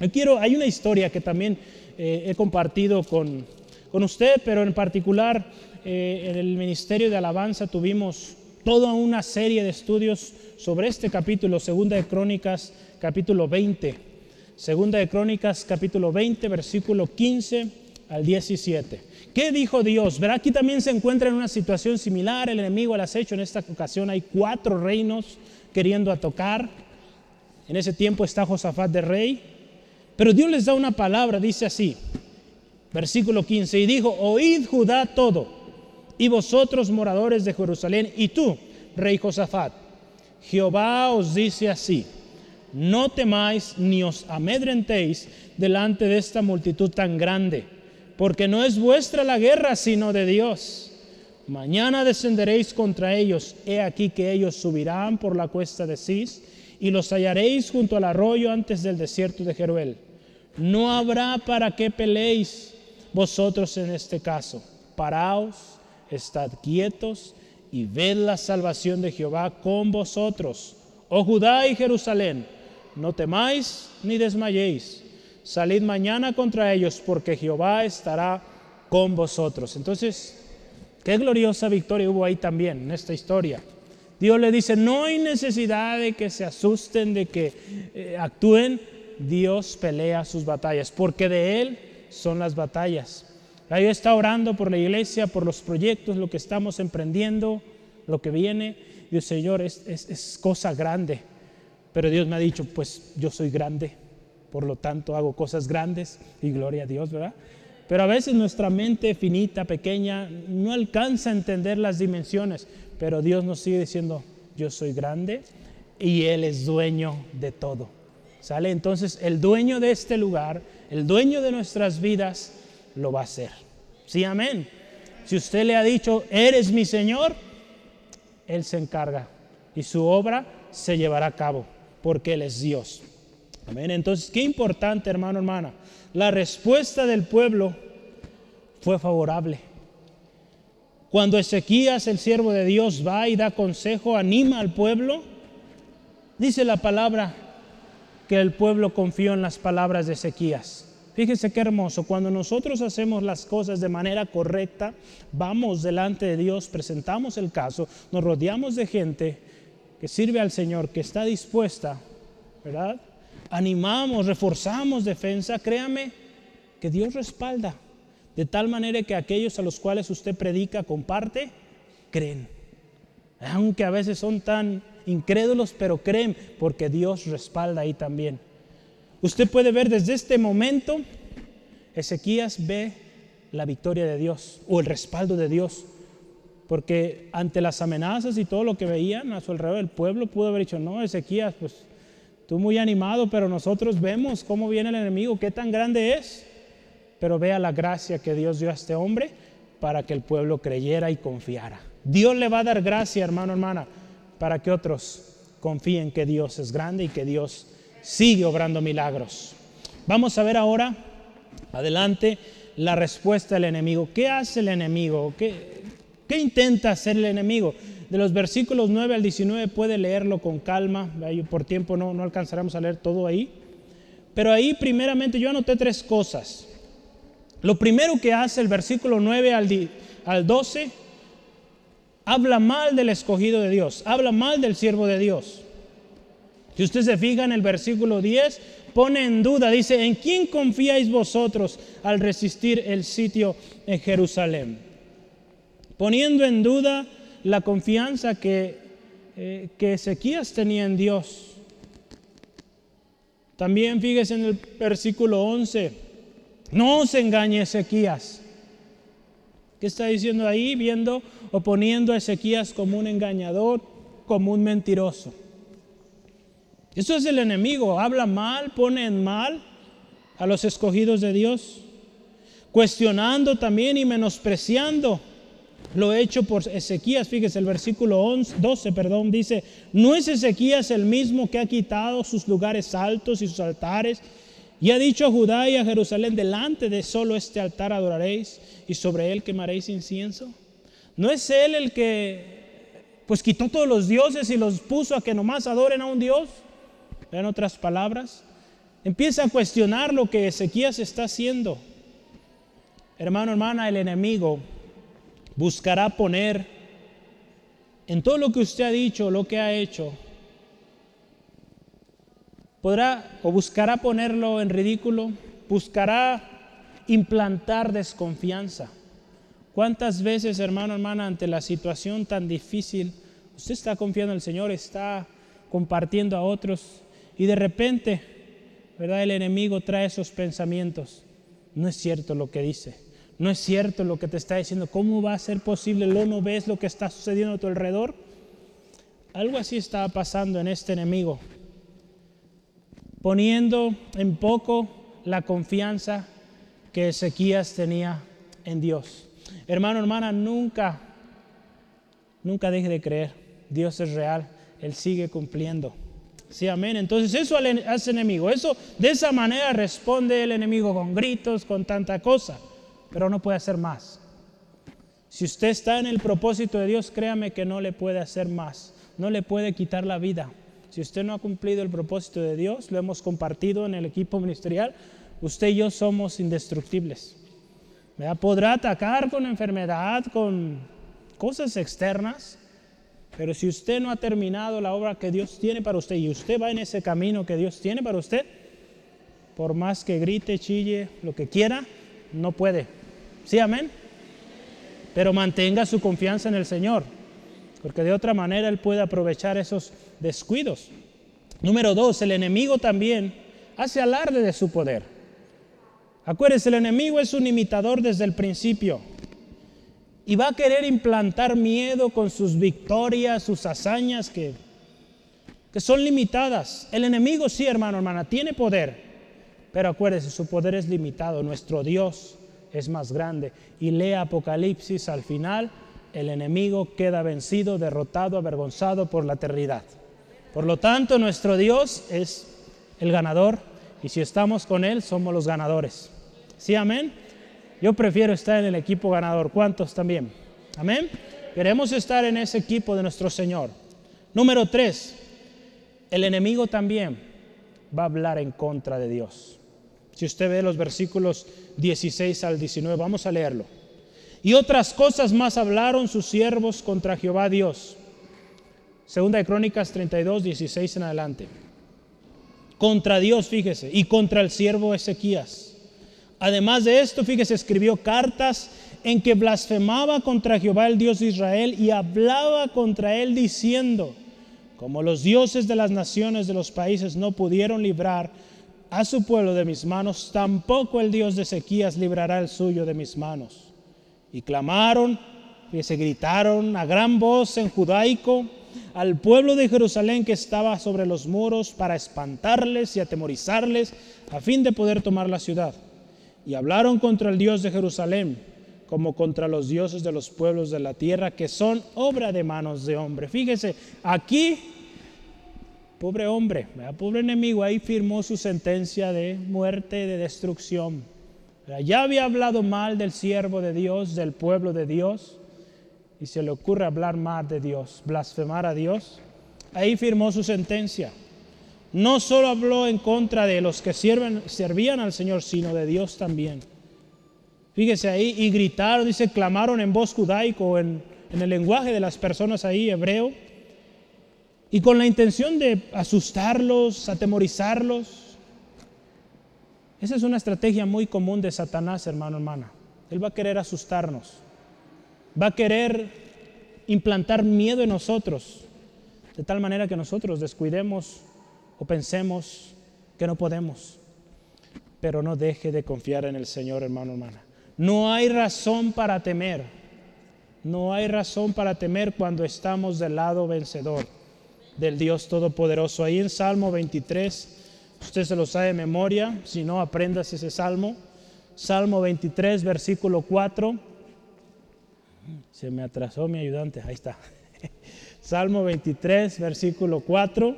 Yo quiero, hay una historia que también eh, he compartido con, con, usted, pero en particular eh, en el Ministerio de Alabanza tuvimos toda una serie de estudios sobre este capítulo, Segunda de Crónicas, capítulo 20. Segunda de Crónicas, capítulo 20, versículo 15 al 17. ¿Qué dijo Dios? Verá, aquí también se encuentra en una situación similar, el enemigo al acecho. En esta ocasión hay cuatro reinos queriendo atacar. En ese tiempo está Josafat de rey. Pero Dios les da una palabra, dice así, versículo 15, y dijo, oíd Judá todo, y vosotros moradores de Jerusalén, y tú, rey Josafat, Jehová os dice así, no temáis ni os amedrentéis delante de esta multitud tan grande porque no es vuestra la guerra, sino de Dios. Mañana descenderéis contra ellos. He aquí que ellos subirán por la cuesta de Cis y los hallaréis junto al arroyo antes del desierto de Jeruel. No habrá para qué peleéis vosotros en este caso. Paraos, estad quietos y ved la salvación de Jehová con vosotros. Oh Judá y Jerusalén, no temáis ni desmayéis salid mañana contra ellos porque Jehová estará con vosotros. Entonces, qué gloriosa victoria hubo ahí también en esta historia. Dios le dice, no hay necesidad de que se asusten, de que eh, actúen. Dios pelea sus batallas, porque de Él son las batallas. Yo está orando por la iglesia, por los proyectos, lo que estamos emprendiendo, lo que viene. Dios, Señor, es, es cosa grande. Pero Dios me ha dicho, pues yo soy grande por lo tanto hago cosas grandes y gloria a Dios, ¿verdad? Pero a veces nuestra mente finita, pequeña, no alcanza a entender las dimensiones, pero Dios nos sigue diciendo, yo soy grande y Él es dueño de todo. ¿Sale? Entonces el dueño de este lugar, el dueño de nuestras vidas, lo va a hacer. Sí, amén. Si usted le ha dicho, eres mi Señor, Él se encarga y su obra se llevará a cabo porque Él es Dios. Amén. Entonces, qué importante, hermano, hermana. La respuesta del pueblo fue favorable. Cuando Ezequías, el siervo de Dios, va y da consejo, anima al pueblo, dice la palabra que el pueblo confió en las palabras de Ezequías. Fíjese qué hermoso, cuando nosotros hacemos las cosas de manera correcta, vamos delante de Dios, presentamos el caso, nos rodeamos de gente que sirve al Señor, que está dispuesta, ¿verdad? Animamos, reforzamos defensa, créame que Dios respalda, de tal manera que aquellos a los cuales usted predica, comparte, creen. Aunque a veces son tan incrédulos, pero creen porque Dios respalda ahí también. Usted puede ver desde este momento, Ezequías ve la victoria de Dios o el respaldo de Dios. Porque ante las amenazas y todo lo que veían a su alrededor, el pueblo pudo haber dicho, no, Ezequías, pues tú muy animado, pero nosotros vemos cómo viene el enemigo, qué tan grande es. Pero vea la gracia que Dios dio a este hombre para que el pueblo creyera y confiara. Dios le va a dar gracia, hermano, hermana, para que otros confíen que Dios es grande y que Dios sigue obrando milagros. Vamos a ver ahora, adelante, la respuesta del enemigo. ¿Qué hace el enemigo? ¿Qué, qué intenta hacer el enemigo? De los versículos 9 al 19 puede leerlo con calma, por tiempo no, no alcanzaremos a leer todo ahí. Pero ahí primeramente yo anoté tres cosas. Lo primero que hace el versículo 9 al, al 12 habla mal del escogido de Dios, habla mal del siervo de Dios. Si usted se fija en el versículo 10, pone en duda, dice, ¿en quién confiáis vosotros al resistir el sitio en Jerusalén? Poniendo en duda la confianza que, eh, que Ezequías tenía en Dios. También fíjese en el versículo 11, no os engañe Ezequías. ¿Qué está diciendo ahí? Viendo o poniendo a Ezequías como un engañador, como un mentiroso. Eso es el enemigo, habla mal, pone en mal a los escogidos de Dios, cuestionando también y menospreciando lo hecho por Ezequías. Fíjese, el versículo 11, 12, perdón, dice, ¿no es Ezequías el mismo que ha quitado sus lugares altos y sus altares? Y ha dicho a Judá y a Jerusalén, delante de solo este altar adoraréis y sobre él quemaréis incienso. ¿No es él el que pues quitó todos los dioses y los puso a que nomás adoren a un Dios? En otras palabras, empieza a cuestionar lo que Ezequías está haciendo. Hermano, hermana, el enemigo buscará poner en todo lo que usted ha dicho, lo que ha hecho, podrá o buscará ponerlo en ridículo, buscará implantar desconfianza. ¿Cuántas veces, hermano, hermana, ante la situación tan difícil, usted está confiando en el Señor, está compartiendo a otros y de repente, ¿verdad? El enemigo trae esos pensamientos. No es cierto lo que dice. No es cierto lo que te está diciendo. ¿Cómo va a ser posible? ¿Lo no ves lo que está sucediendo a tu alrededor? Algo así estaba pasando en este enemigo. Poniendo en poco la confianza que Ezequías tenía en Dios. Hermano, hermana, nunca, nunca deje de creer. Dios es real. Él sigue cumpliendo. Sí, amén. Entonces eso hace enemigo. Eso, de esa manera responde el enemigo con gritos, con tanta cosa. Pero no puede hacer más. Si usted está en el propósito de Dios, créame que no le puede hacer más. No le puede quitar la vida. Si usted no ha cumplido el propósito de Dios, lo hemos compartido en el equipo ministerial, usted y yo somos indestructibles. Podrá atacar con enfermedad, con cosas externas, pero si usted no ha terminado la obra que Dios tiene para usted y usted va en ese camino que Dios tiene para usted, por más que grite, chille, lo que quiera, no puede. ¿Sí, amén? Pero mantenga su confianza en el Señor, porque de otra manera Él puede aprovechar esos descuidos. Número dos, el enemigo también hace alarde de su poder. Acuérdense, el enemigo es un imitador desde el principio y va a querer implantar miedo con sus victorias, sus hazañas que, que son limitadas. El enemigo sí, hermano, hermana, tiene poder, pero acuérdese, su poder es limitado. Nuestro Dios es más grande. Y lee Apocalipsis al final, el enemigo queda vencido, derrotado, avergonzado por la eternidad. Por lo tanto, nuestro Dios es el ganador y si estamos con Él, somos los ganadores. ¿Sí, amén? Yo prefiero estar en el equipo ganador. ¿Cuántos también? Amén. Queremos estar en ese equipo de nuestro Señor. Número tres, el enemigo también va a hablar en contra de Dios. Si usted ve los versículos 16 al 19, vamos a leerlo. Y otras cosas más hablaron sus siervos contra Jehová Dios. Segunda de Crónicas 32, 16 en adelante. Contra Dios, fíjese, y contra el siervo Ezequías. Además de esto, fíjese, escribió cartas en que blasfemaba contra Jehová el Dios de Israel y hablaba contra él diciendo, como los dioses de las naciones de los países no pudieron librar a su pueblo de mis manos, tampoco el Dios de Ezequías librará el suyo de mis manos. Y clamaron, y se gritaron a gran voz en judaico al pueblo de Jerusalén que estaba sobre los muros para espantarles y atemorizarles a fin de poder tomar la ciudad. Y hablaron contra el Dios de Jerusalén como contra los dioses de los pueblos de la tierra que son obra de manos de hombre. Fíjese, aquí, pobre hombre, pobre enemigo, ahí firmó su sentencia de muerte, de destrucción. Ya había hablado mal del siervo de Dios, del pueblo de Dios, y se le ocurre hablar mal de Dios, blasfemar a Dios. Ahí firmó su sentencia. No solo habló en contra de los que servían al Señor, sino de Dios también. Fíjese ahí, y gritaron, dice, clamaron en voz judaico, en, en el lenguaje de las personas ahí, hebreo, y con la intención de asustarlos, atemorizarlos. Esa es una estrategia muy común de Satanás, hermano, hermana. Él va a querer asustarnos, va a querer implantar miedo en nosotros, de tal manera que nosotros descuidemos o pensemos que no podemos. Pero no deje de confiar en el Señor, hermano, hermana. No hay razón para temer. No hay razón para temer cuando estamos del lado vencedor del Dios Todopoderoso. Ahí en Salmo 23, usted se lo sabe de memoria, si no, aprendas ese salmo. Salmo 23, versículo 4. Se me atrasó mi ayudante, ahí está. Salmo 23, versículo 4.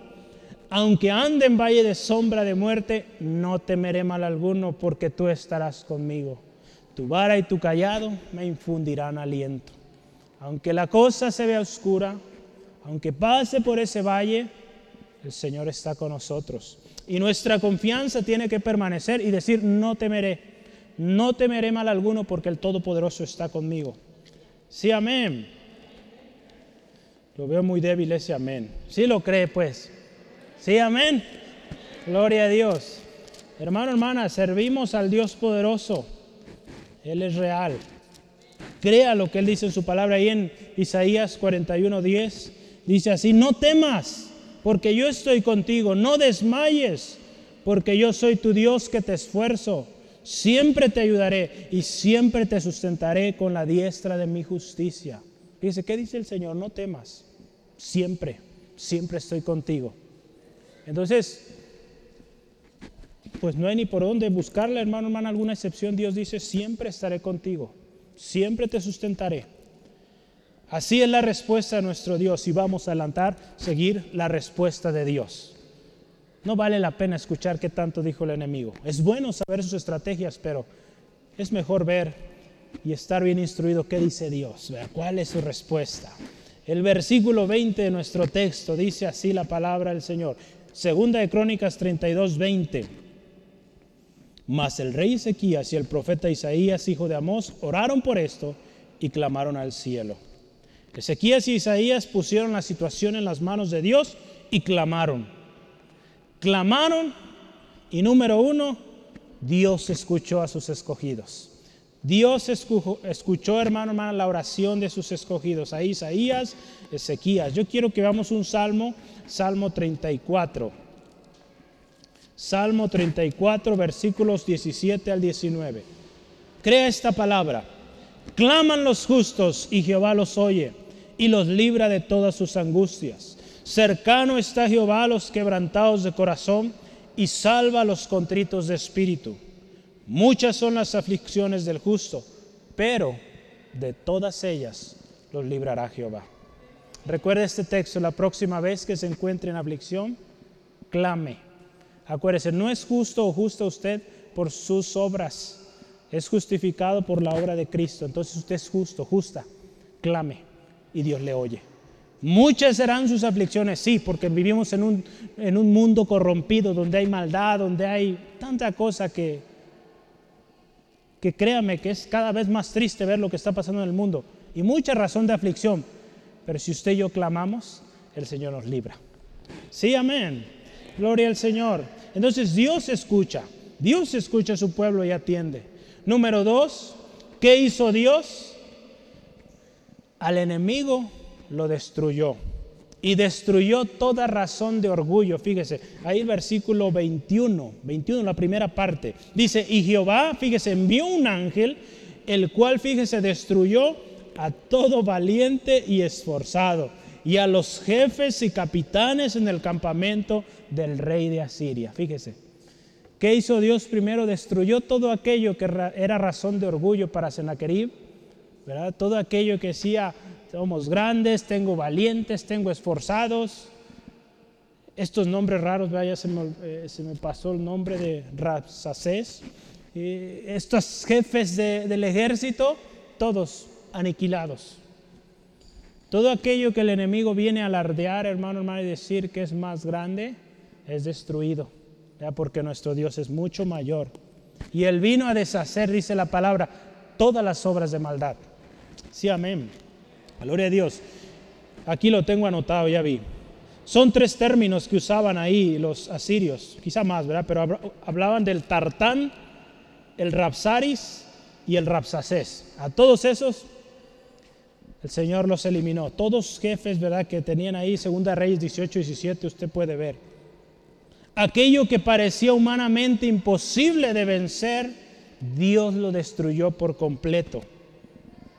Aunque ande en valle de sombra de muerte, no temeré mal alguno, porque tú estarás conmigo tu vara y tu callado me infundirán aliento. Aunque la cosa se vea oscura, aunque pase por ese valle, el Señor está con nosotros. Y nuestra confianza tiene que permanecer y decir, no temeré, no temeré mal alguno porque el Todopoderoso está conmigo. Sí, amén. Lo veo muy débil ese amén. Sí lo cree pues. Sí, amén. Gloria a Dios. Hermano, hermana, servimos al Dios poderoso él es real. Crea lo que Él dice en su palabra ahí en Isaías 41:10. Dice así, no temas, porque yo estoy contigo, no desmayes, porque yo soy tu Dios que te esfuerzo. Siempre te ayudaré y siempre te sustentaré con la diestra de mi justicia. Dice, ¿qué dice el Señor? No temas. Siempre, siempre estoy contigo. Entonces, pues no hay ni por dónde buscarle, hermano, hermana, alguna excepción. Dios dice, siempre estaré contigo, siempre te sustentaré. Así es la respuesta de nuestro Dios y vamos a adelantar, seguir la respuesta de Dios. No vale la pena escuchar qué tanto dijo el enemigo. Es bueno saber sus estrategias, pero es mejor ver y estar bien instruido qué dice Dios, cuál es su respuesta. El versículo 20 de nuestro texto dice así la palabra del Señor. Segunda de Crónicas 32, 20. Mas el rey Ezequías y el profeta Isaías, hijo de Amós, oraron por esto y clamaron al cielo. Ezequías y Isaías pusieron la situación en las manos de Dios y clamaron. Clamaron y número uno, Dios escuchó a sus escogidos. Dios escuchó, hermano, hermano, la oración de sus escogidos, a Isaías, Ezequías. Yo quiero que veamos un salmo, Salmo 34. Salmo 34, versículos 17 al 19. Crea esta palabra. Claman los justos y Jehová los oye y los libra de todas sus angustias. Cercano está Jehová a los quebrantados de corazón y salva a los contritos de espíritu. Muchas son las aflicciones del justo, pero de todas ellas los librará Jehová. Recuerde este texto, la próxima vez que se encuentre en aflicción, clame. Acuérdese, no es justo o justo usted por sus obras, es justificado por la obra de Cristo. Entonces usted es justo, justa, clame y Dios le oye. Muchas serán sus aflicciones, sí, porque vivimos en un, en un mundo corrompido, donde hay maldad, donde hay tanta cosa que, que créame que es cada vez más triste ver lo que está pasando en el mundo y mucha razón de aflicción. Pero si usted y yo clamamos, el Señor nos libra. Sí, amén. Gloria al Señor. Entonces Dios escucha. Dios escucha a su pueblo y atiende. Número dos, ¿qué hizo Dios? Al enemigo lo destruyó y destruyó toda razón de orgullo. Fíjese, ahí el versículo 21, 21, la primera parte. Dice, y Jehová, fíjese, envió un ángel, el cual, fíjese, destruyó a todo valiente y esforzado, y a los jefes y capitanes en el campamento del rey de Asiria. Fíjese, ¿qué hizo Dios primero? Destruyó todo aquello que era razón de orgullo para Sennacherib, ¿verdad? Todo aquello que decía, somos grandes, tengo valientes, tengo esforzados. Estos nombres raros, vaya, se me, eh, se me pasó el nombre de Rapsacés. estos jefes del ejército, todos aniquilados. Todo aquello que el enemigo viene a alardear, hermano, hermano, y decir que es más grande, es destruido, porque nuestro Dios es mucho mayor. Y él vino a deshacer, dice la palabra, todas las obras de maldad. Sí, amén. Gloria a Dios. Aquí lo tengo anotado, ya vi. Son tres términos que usaban ahí los asirios, quizá más, ¿verdad? Pero hablaban del tartán, el rapsaris y el rapsacés. A todos esos el Señor los eliminó. Todos jefes, ¿verdad? Que tenían ahí, Segunda Reyes 18 y 17, usted puede ver. Aquello que parecía humanamente imposible de vencer, Dios lo destruyó por completo.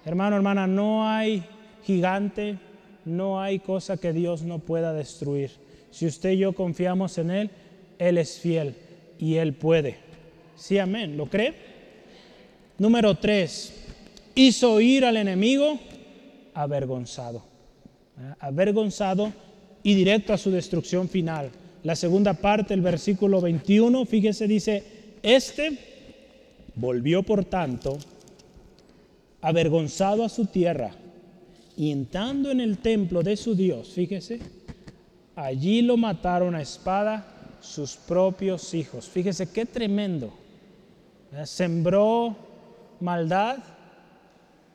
Hermano, hermana, no hay gigante, no hay cosa que Dios no pueda destruir. Si usted y yo confiamos en Él, Él es fiel y Él puede. Sí, amén. ¿Lo cree? Número tres, hizo ir al enemigo avergonzado. ¿eh? Avergonzado y directo a su destrucción final. La segunda parte, el versículo 21, fíjese, dice, este volvió por tanto avergonzado a su tierra y entrando en el templo de su Dios, fíjese, allí lo mataron a espada sus propios hijos. Fíjese qué tremendo. Sembró maldad,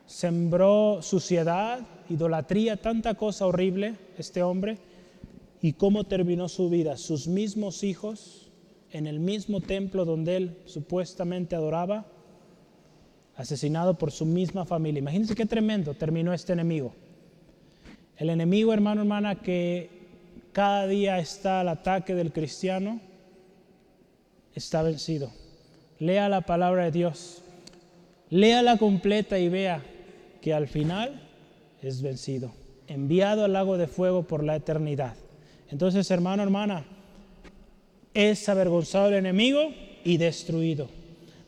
sembró suciedad, idolatría, tanta cosa horrible este hombre. ¿Y cómo terminó su vida? Sus mismos hijos en el mismo templo donde él supuestamente adoraba, asesinado por su misma familia. Imagínense qué tremendo terminó este enemigo. El enemigo, hermano, hermana, que cada día está al ataque del cristiano, está vencido. Lea la palabra de Dios, léala completa y vea que al final es vencido, enviado al lago de fuego por la eternidad. Entonces, hermano, hermana, es avergonzado el enemigo y destruido.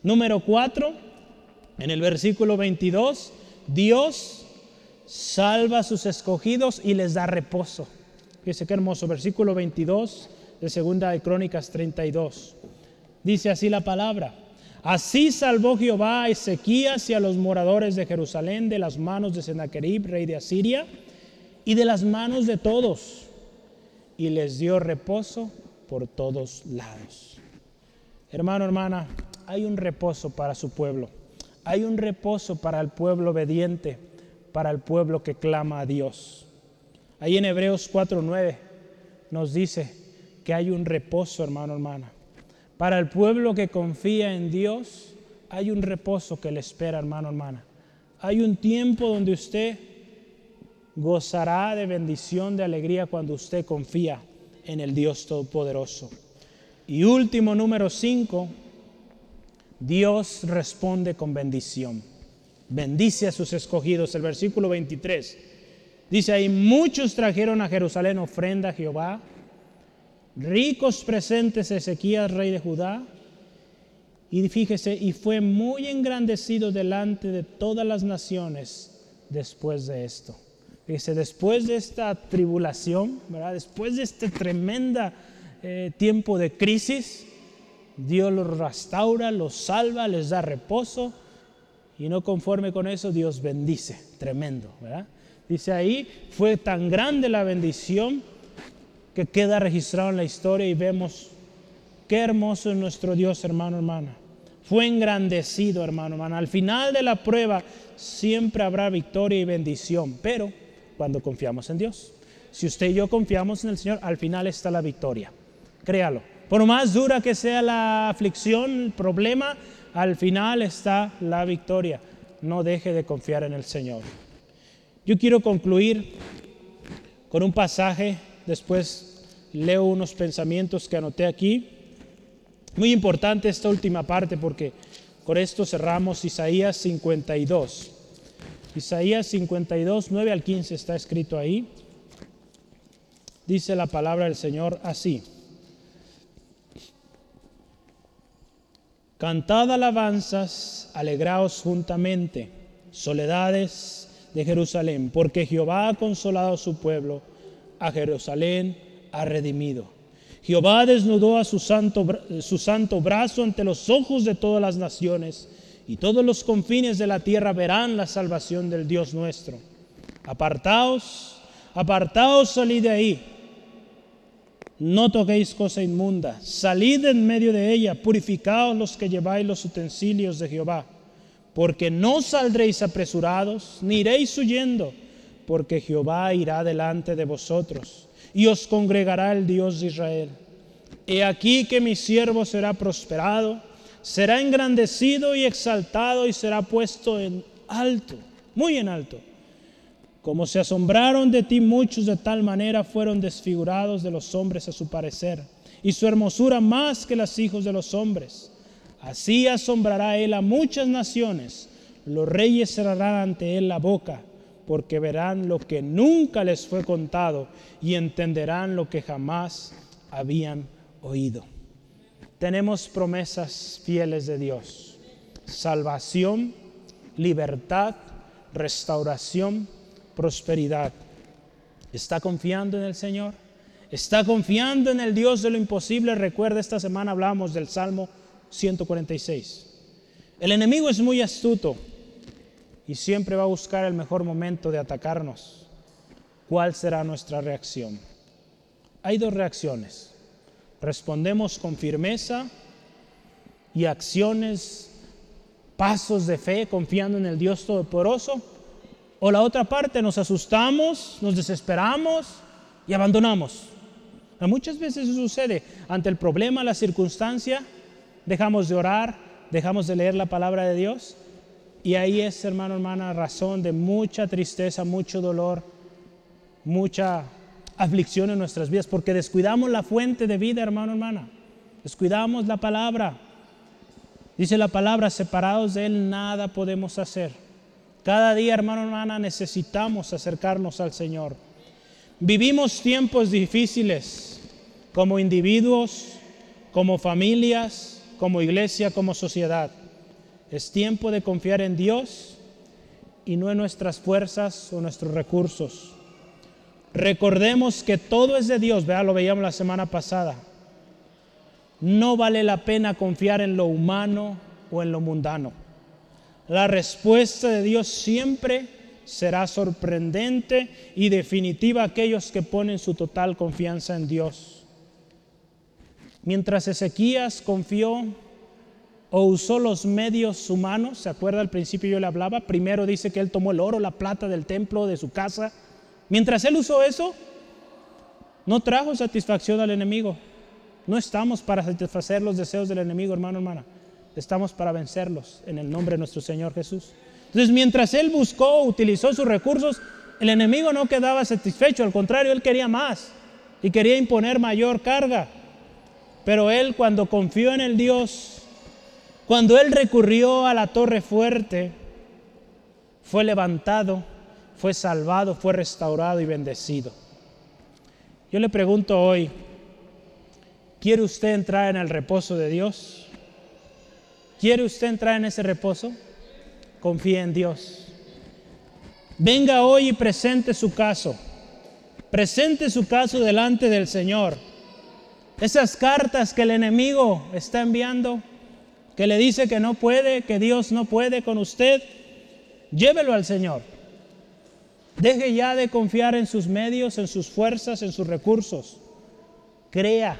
Número cuatro, en el versículo 22, Dios salva a sus escogidos y les da reposo. Fíjese qué hermoso, versículo 22 de segunda de Crónicas 32. Dice así la palabra. Así salvó Jehová a Ezequías y a los moradores de Jerusalén de las manos de Sennacherib, rey de Asiria, y de las manos de todos, y les dio reposo por todos lados. Hermano, hermana, hay un reposo para su pueblo. Hay un reposo para el pueblo obediente, para el pueblo que clama a Dios. Ahí en Hebreos 4:9 nos dice que hay un reposo, hermano, hermana. Para el pueblo que confía en Dios, hay un reposo que le espera, hermano, hermana. Hay un tiempo donde usted gozará de bendición, de alegría cuando usted confía en el Dios Todopoderoso. Y último, número 5, Dios responde con bendición. Bendice a sus escogidos. El versículo 23 dice ahí, muchos trajeron a Jerusalén ofrenda a Jehová, ricos presentes Ezequías, rey de Judá, Y fíjese, y fue muy engrandecido delante de todas las naciones después de esto. Fíjese, después de esta tribulación, ¿verdad? después de este tremenda eh, tiempo de crisis, Dios los restaura, los salva, les da reposo y no conforme con eso, Dios bendice. Tremendo, ¿verdad? Dice ahí, fue tan grande la bendición que queda registrado en la historia y vemos qué hermoso es nuestro Dios, hermano, hermana. Fue engrandecido, hermano, hermana. Al final de la prueba siempre habrá victoria y bendición, pero cuando confiamos en Dios. Si usted y yo confiamos en el Señor, al final está la victoria. Créalo. Por más dura que sea la aflicción, el problema, al final está la victoria. No deje de confiar en el Señor. Yo quiero concluir con un pasaje, después leo unos pensamientos que anoté aquí. Muy importante esta última parte porque con esto cerramos Isaías 52. Isaías 52, 9 al 15 está escrito ahí. Dice la palabra del Señor así. Cantad alabanzas, alegraos juntamente, soledades de Jerusalén, porque Jehová ha consolado a su pueblo, a Jerusalén ha redimido. Jehová desnudó a su santo, su santo brazo ante los ojos de todas las naciones, y todos los confines de la tierra verán la salvación del Dios nuestro. Apartaos, apartaos, salid de ahí no toquéis cosa inmunda, salid en medio de ella, purificaos los que lleváis los utensilios de Jehová, porque no saldréis apresurados, ni iréis huyendo, porque Jehová irá delante de vosotros, y os congregará el Dios de Israel. He aquí que mi siervo será prosperado, será engrandecido y exaltado, y será puesto en alto, muy en alto como se asombraron de ti muchos de tal manera fueron desfigurados de los hombres a su parecer, y su hermosura más que las hijos de los hombres. Así asombrará él a muchas naciones, los reyes cerrarán ante él la boca, porque verán lo que nunca les fue contado y entenderán lo que jamás habían oído. Tenemos promesas fieles de Dios, salvación, libertad, restauración, prosperidad. ¿Está confiando en el Señor? ¿Está confiando en el Dios de lo imposible? Recuerda, esta semana hablamos del Salmo 146. El enemigo es muy astuto y siempre va a buscar el mejor momento de atacarnos. ¿Cuál será nuestra reacción? Hay dos reacciones. Respondemos con firmeza y acciones, pasos de fe, confiando en el Dios Todopoderoso o la otra parte, nos asustamos, nos desesperamos y abandonamos. Muchas veces eso sucede. Ante el problema, la circunstancia, dejamos de orar, dejamos de leer la palabra de Dios. Y ahí es, hermano, hermana, razón de mucha tristeza, mucho dolor, mucha aflicción en nuestras vidas, porque descuidamos la fuente de vida, hermano, hermana. Descuidamos la palabra. Dice la palabra, separados de Él nada podemos hacer. Cada día, hermano, hermana, necesitamos acercarnos al Señor. Vivimos tiempos difíciles como individuos, como familias, como iglesia, como sociedad. Es tiempo de confiar en Dios y no en nuestras fuerzas o nuestros recursos. Recordemos que todo es de Dios, ¿verdad? lo veíamos la semana pasada. No vale la pena confiar en lo humano o en lo mundano. La respuesta de Dios siempre será sorprendente y definitiva a aquellos que ponen su total confianza en Dios. Mientras Ezequías confió o usó los medios humanos, ¿se acuerda al principio yo le hablaba? Primero dice que él tomó el oro, la plata del templo, de su casa. Mientras él usó eso, no trajo satisfacción al enemigo. No estamos para satisfacer los deseos del enemigo, hermano, hermana estamos para vencerlos en el nombre de nuestro Señor Jesús. Entonces, mientras él buscó, utilizó sus recursos, el enemigo no quedaba satisfecho, al contrario, él quería más y quería imponer mayor carga. Pero él cuando confió en el Dios, cuando él recurrió a la torre fuerte, fue levantado, fue salvado, fue restaurado y bendecido. Yo le pregunto hoy, ¿quiere usted entrar en el reposo de Dios? ¿Quiere usted entrar en ese reposo? Confíe en Dios. Venga hoy y presente su caso. Presente su caso delante del Señor. Esas cartas que el enemigo está enviando, que le dice que no puede, que Dios no puede con usted, llévelo al Señor. Deje ya de confiar en sus medios, en sus fuerzas, en sus recursos. Crea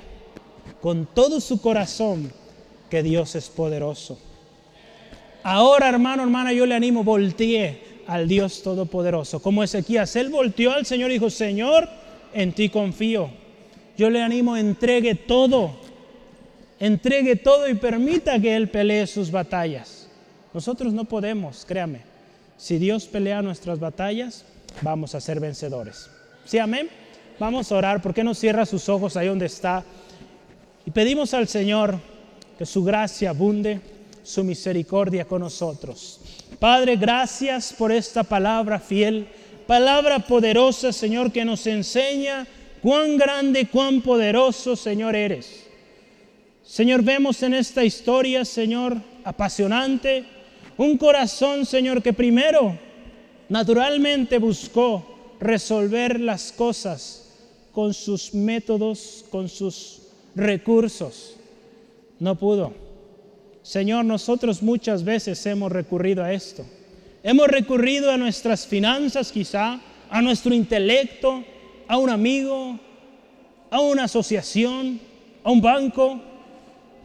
con todo su corazón que Dios es poderoso. Ahora, hermano, hermana, yo le animo, voltee al Dios Todopoderoso. Como Ezequías, él volteó al Señor y dijo, Señor, en ti confío. Yo le animo, entregue todo. Entregue todo y permita que Él pelee sus batallas. Nosotros no podemos, créame. Si Dios pelea nuestras batallas, vamos a ser vencedores. ¿Sí, amén? Vamos a orar. ¿Por qué no cierra sus ojos ahí donde está? Y pedimos al Señor que su gracia abunde, su misericordia con nosotros. Padre, gracias por esta palabra fiel, palabra poderosa, Señor, que nos enseña cuán grande, cuán poderoso, Señor, eres. Señor, vemos en esta historia, Señor, apasionante, un corazón, Señor, que primero naturalmente buscó resolver las cosas con sus métodos, con sus recursos. No pudo. Señor, nosotros muchas veces hemos recurrido a esto. Hemos recurrido a nuestras finanzas quizá, a nuestro intelecto, a un amigo, a una asociación, a un banco,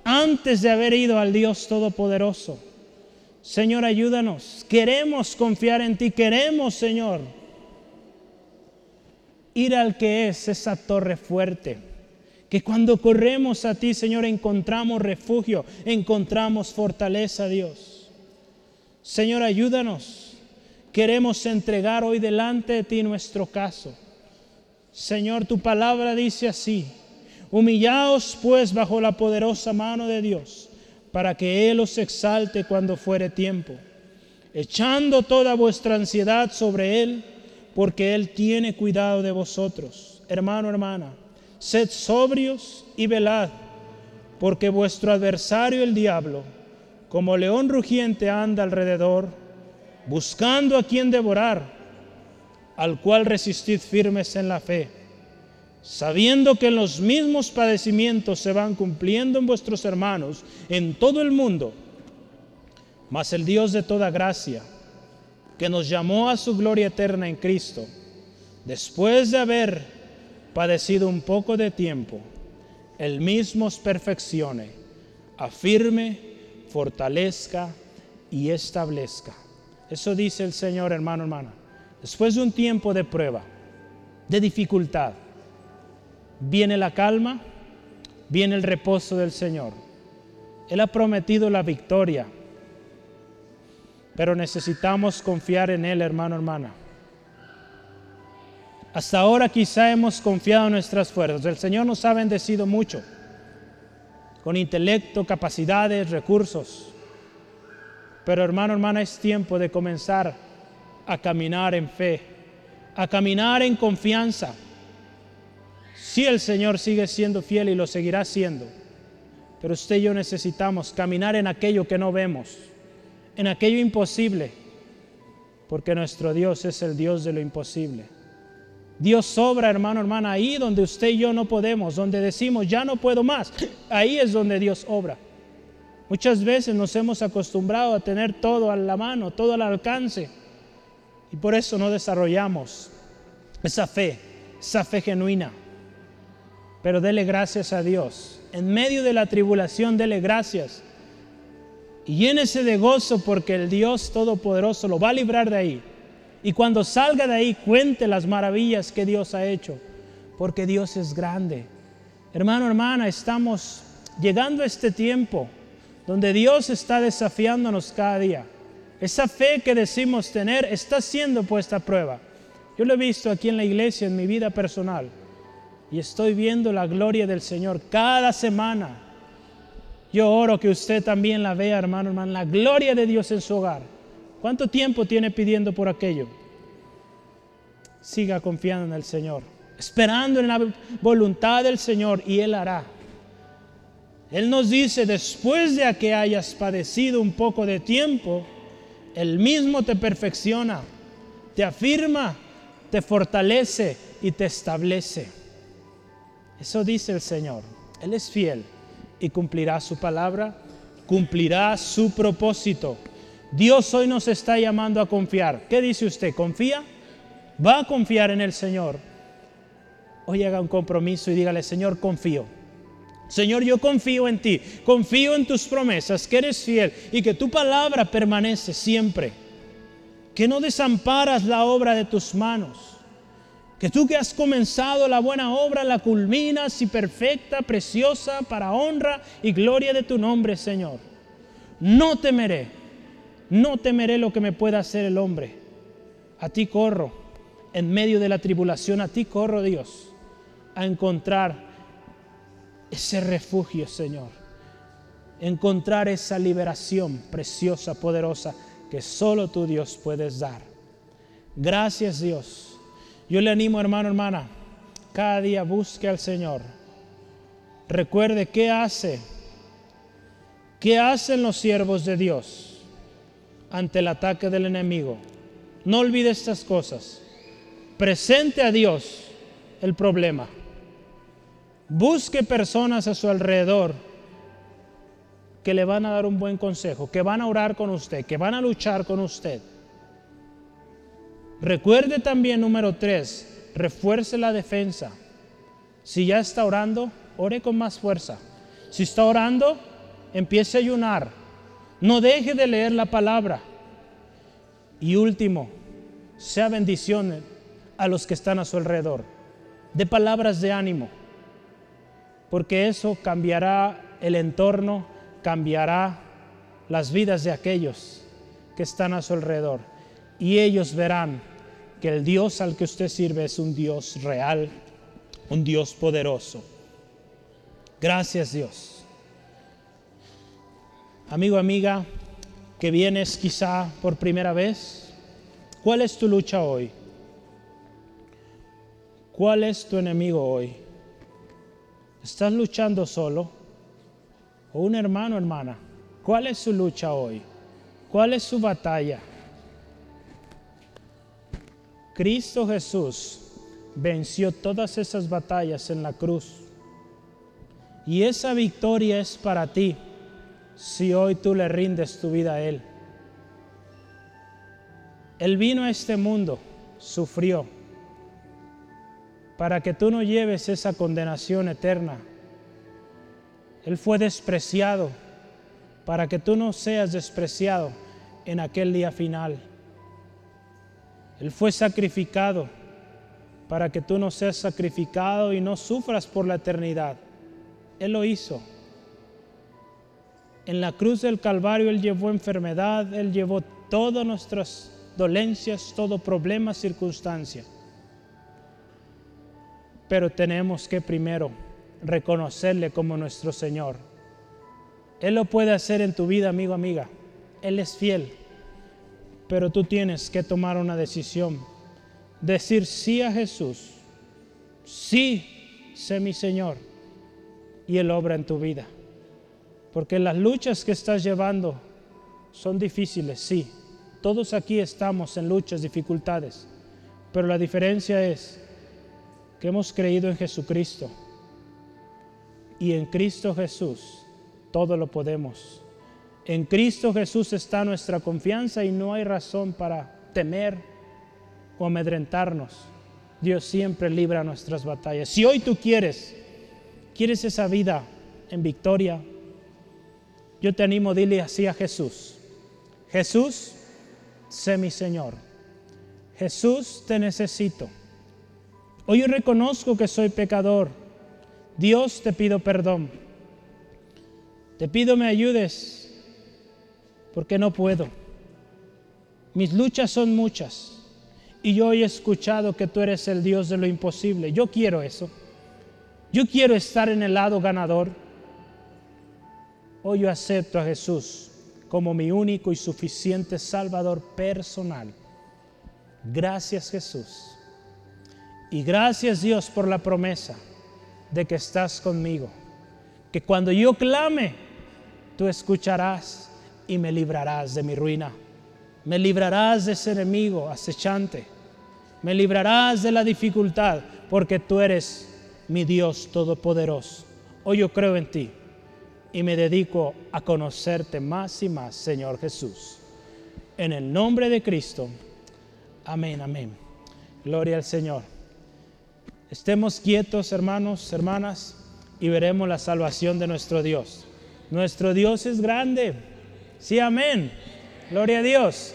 antes de haber ido al Dios Todopoderoso. Señor, ayúdanos. Queremos confiar en ti. Queremos, Señor, ir al que es esa torre fuerte. Que cuando corremos a ti, Señor, encontramos refugio, encontramos fortaleza, Dios. Señor, ayúdanos. Queremos entregar hoy delante de ti nuestro caso. Señor, tu palabra dice así, humillaos pues bajo la poderosa mano de Dios, para que Él os exalte cuando fuere tiempo, echando toda vuestra ansiedad sobre Él, porque Él tiene cuidado de vosotros. Hermano, hermana, sed sobrios y velad, porque vuestro adversario el diablo, como león rugiente anda alrededor, buscando a quien devorar al cual resistid firmes en la fe, sabiendo que los mismos padecimientos se van cumpliendo en vuestros hermanos en todo el mundo. Mas el Dios de toda gracia, que nos llamó a su gloria eterna en Cristo, después de haber padecido un poco de tiempo, el mismo os perfeccione, afirme, fortalezca y establezca. Eso dice el Señor, hermano, hermana. Después de un tiempo de prueba, de dificultad, viene la calma, viene el reposo del Señor. Él ha prometido la victoria, pero necesitamos confiar en Él, hermano, hermana. Hasta ahora quizá hemos confiado en nuestras fuerzas. El Señor nos ha bendecido mucho, con intelecto, capacidades, recursos. Pero hermano, hermana, es tiempo de comenzar a caminar en fe, a caminar en confianza. Si el Señor sigue siendo fiel y lo seguirá siendo, pero usted y yo necesitamos caminar en aquello que no vemos, en aquello imposible, porque nuestro Dios es el Dios de lo imposible. Dios sobra, hermano, hermana, ahí donde usted y yo no podemos, donde decimos, ya no puedo más, ahí es donde Dios obra. Muchas veces nos hemos acostumbrado a tener todo a la mano, todo al alcance y por eso no desarrollamos esa fe, esa fe genuina. Pero dele gracias a Dios. En medio de la tribulación, dele gracias. Y llénese de gozo porque el Dios Todopoderoso lo va a librar de ahí. Y cuando salga de ahí, cuente las maravillas que Dios ha hecho. Porque Dios es grande. Hermano, hermana, estamos llegando a este tiempo donde Dios está desafiándonos cada día. Esa fe que decimos tener está siendo puesta a prueba. Yo lo he visto aquí en la iglesia, en mi vida personal, y estoy viendo la gloria del Señor cada semana. Yo oro que usted también la vea, hermano, hermano, la gloria de Dios en su hogar. ¿Cuánto tiempo tiene pidiendo por aquello? Siga confiando en el Señor, esperando en la voluntad del Señor y Él hará. Él nos dice, después de que hayas padecido un poco de tiempo, Él mismo te perfecciona, te afirma, te fortalece y te establece. Eso dice el Señor. Él es fiel y cumplirá su palabra, cumplirá su propósito. Dios hoy nos está llamando a confiar. ¿Qué dice usted? ¿Confía? ¿Va a confiar en el Señor? Hoy haga un compromiso y dígale, Señor, confío Señor, yo confío en ti, confío en tus promesas, que eres fiel y que tu palabra permanece siempre, que no desamparas la obra de tus manos, que tú que has comenzado la buena obra la culminas y perfecta, preciosa, para honra y gloria de tu nombre, Señor. No temeré, no temeré lo que me pueda hacer el hombre. A ti corro, en medio de la tribulación, a ti corro, Dios, a encontrar ese refugio, Señor. Encontrar esa liberación preciosa, poderosa, que solo tú, Dios, puedes dar. Gracias, Dios. Yo le animo, hermano, hermana, cada día busque al Señor. Recuerde qué hace, qué hacen los siervos de Dios ante el ataque del enemigo. No olvide estas cosas. Presente a Dios el problema Busque personas a su alrededor que le van a dar un buen consejo, que van a orar con usted, que van a luchar con usted. Recuerde también, número tres, refuerce la defensa. Si ya está orando, ore con más fuerza. Si está orando, empiece a ayunar. No deje de leer la palabra. Y último, sea bendición a los que están a su alrededor. De palabras de ánimo porque eso cambiará el entorno, cambiará las vidas de aquellos que están a su alrededor. Y ellos verán que el Dios al que usted sirve es un Dios real, un Dios poderoso. Gracias Dios. Amigo, amiga, que vienes quizá por primera vez, ¿cuál es tu lucha hoy? ¿Cuál es tu enemigo hoy? ¿Estás luchando solo? ¿O un hermano, hermana? ¿Cuál es su lucha hoy? ¿Cuál es su batalla? Cristo Jesús venció todas esas batallas en la cruz. Y esa victoria es para ti si hoy tú le rindes tu vida a Él. Él vino a este mundo, sufrió para que tú no lleves esa condenación eterna. Él fue despreciado para que tú no seas despreciado en aquel día final. Él fue sacrificado para que tú no seas sacrificado y no sufras por la eternidad. Él lo hizo. En la cruz del Calvario Él llevó enfermedad, Él llevó todas nuestras dolencias, todo problema, circunstancia. Pero tenemos que primero reconocerle como nuestro Señor. Él lo puede hacer en tu vida, amigo, amiga. Él es fiel. Pero tú tienes que tomar una decisión. Decir sí a Jesús. Sí, sé mi Señor. Y Él obra en tu vida. Porque las luchas que estás llevando son difíciles, sí. Todos aquí estamos en luchas, dificultades. Pero la diferencia es que hemos creído en Jesucristo. Y en Cristo Jesús todo lo podemos. En Cristo Jesús está nuestra confianza y no hay razón para temer o amedrentarnos. Dios siempre libra nuestras batallas. Si hoy tú quieres, quieres esa vida en victoria, yo te animo, dile así a Jesús. Jesús, sé mi Señor. Jesús, te necesito. Hoy yo reconozco que soy pecador. Dios te pido perdón. Te pido me ayudes porque no puedo. Mis luchas son muchas y yo he escuchado que tú eres el Dios de lo imposible. Yo quiero eso. Yo quiero estar en el lado ganador. Hoy yo acepto a Jesús como mi único y suficiente Salvador personal. Gracias Jesús. Y gracias Dios por la promesa de que estás conmigo. que cuando yo clame, tú escucharás y me librarás de mi ruina. Me librarás de ese enemigo acechante. Me librarás de la dificultad porque tú eres mi Dios todopoderoso. Hoy yo creo en ti y me dedico a conocerte más y más, Señor Jesús. En el nombre de Cristo. Amén, amén. Gloria al Señor. Estemos quietos, hermanos, hermanas, y veremos la salvación de nuestro Dios. Nuestro Dios es grande. Sí, amén. Gloria a Dios.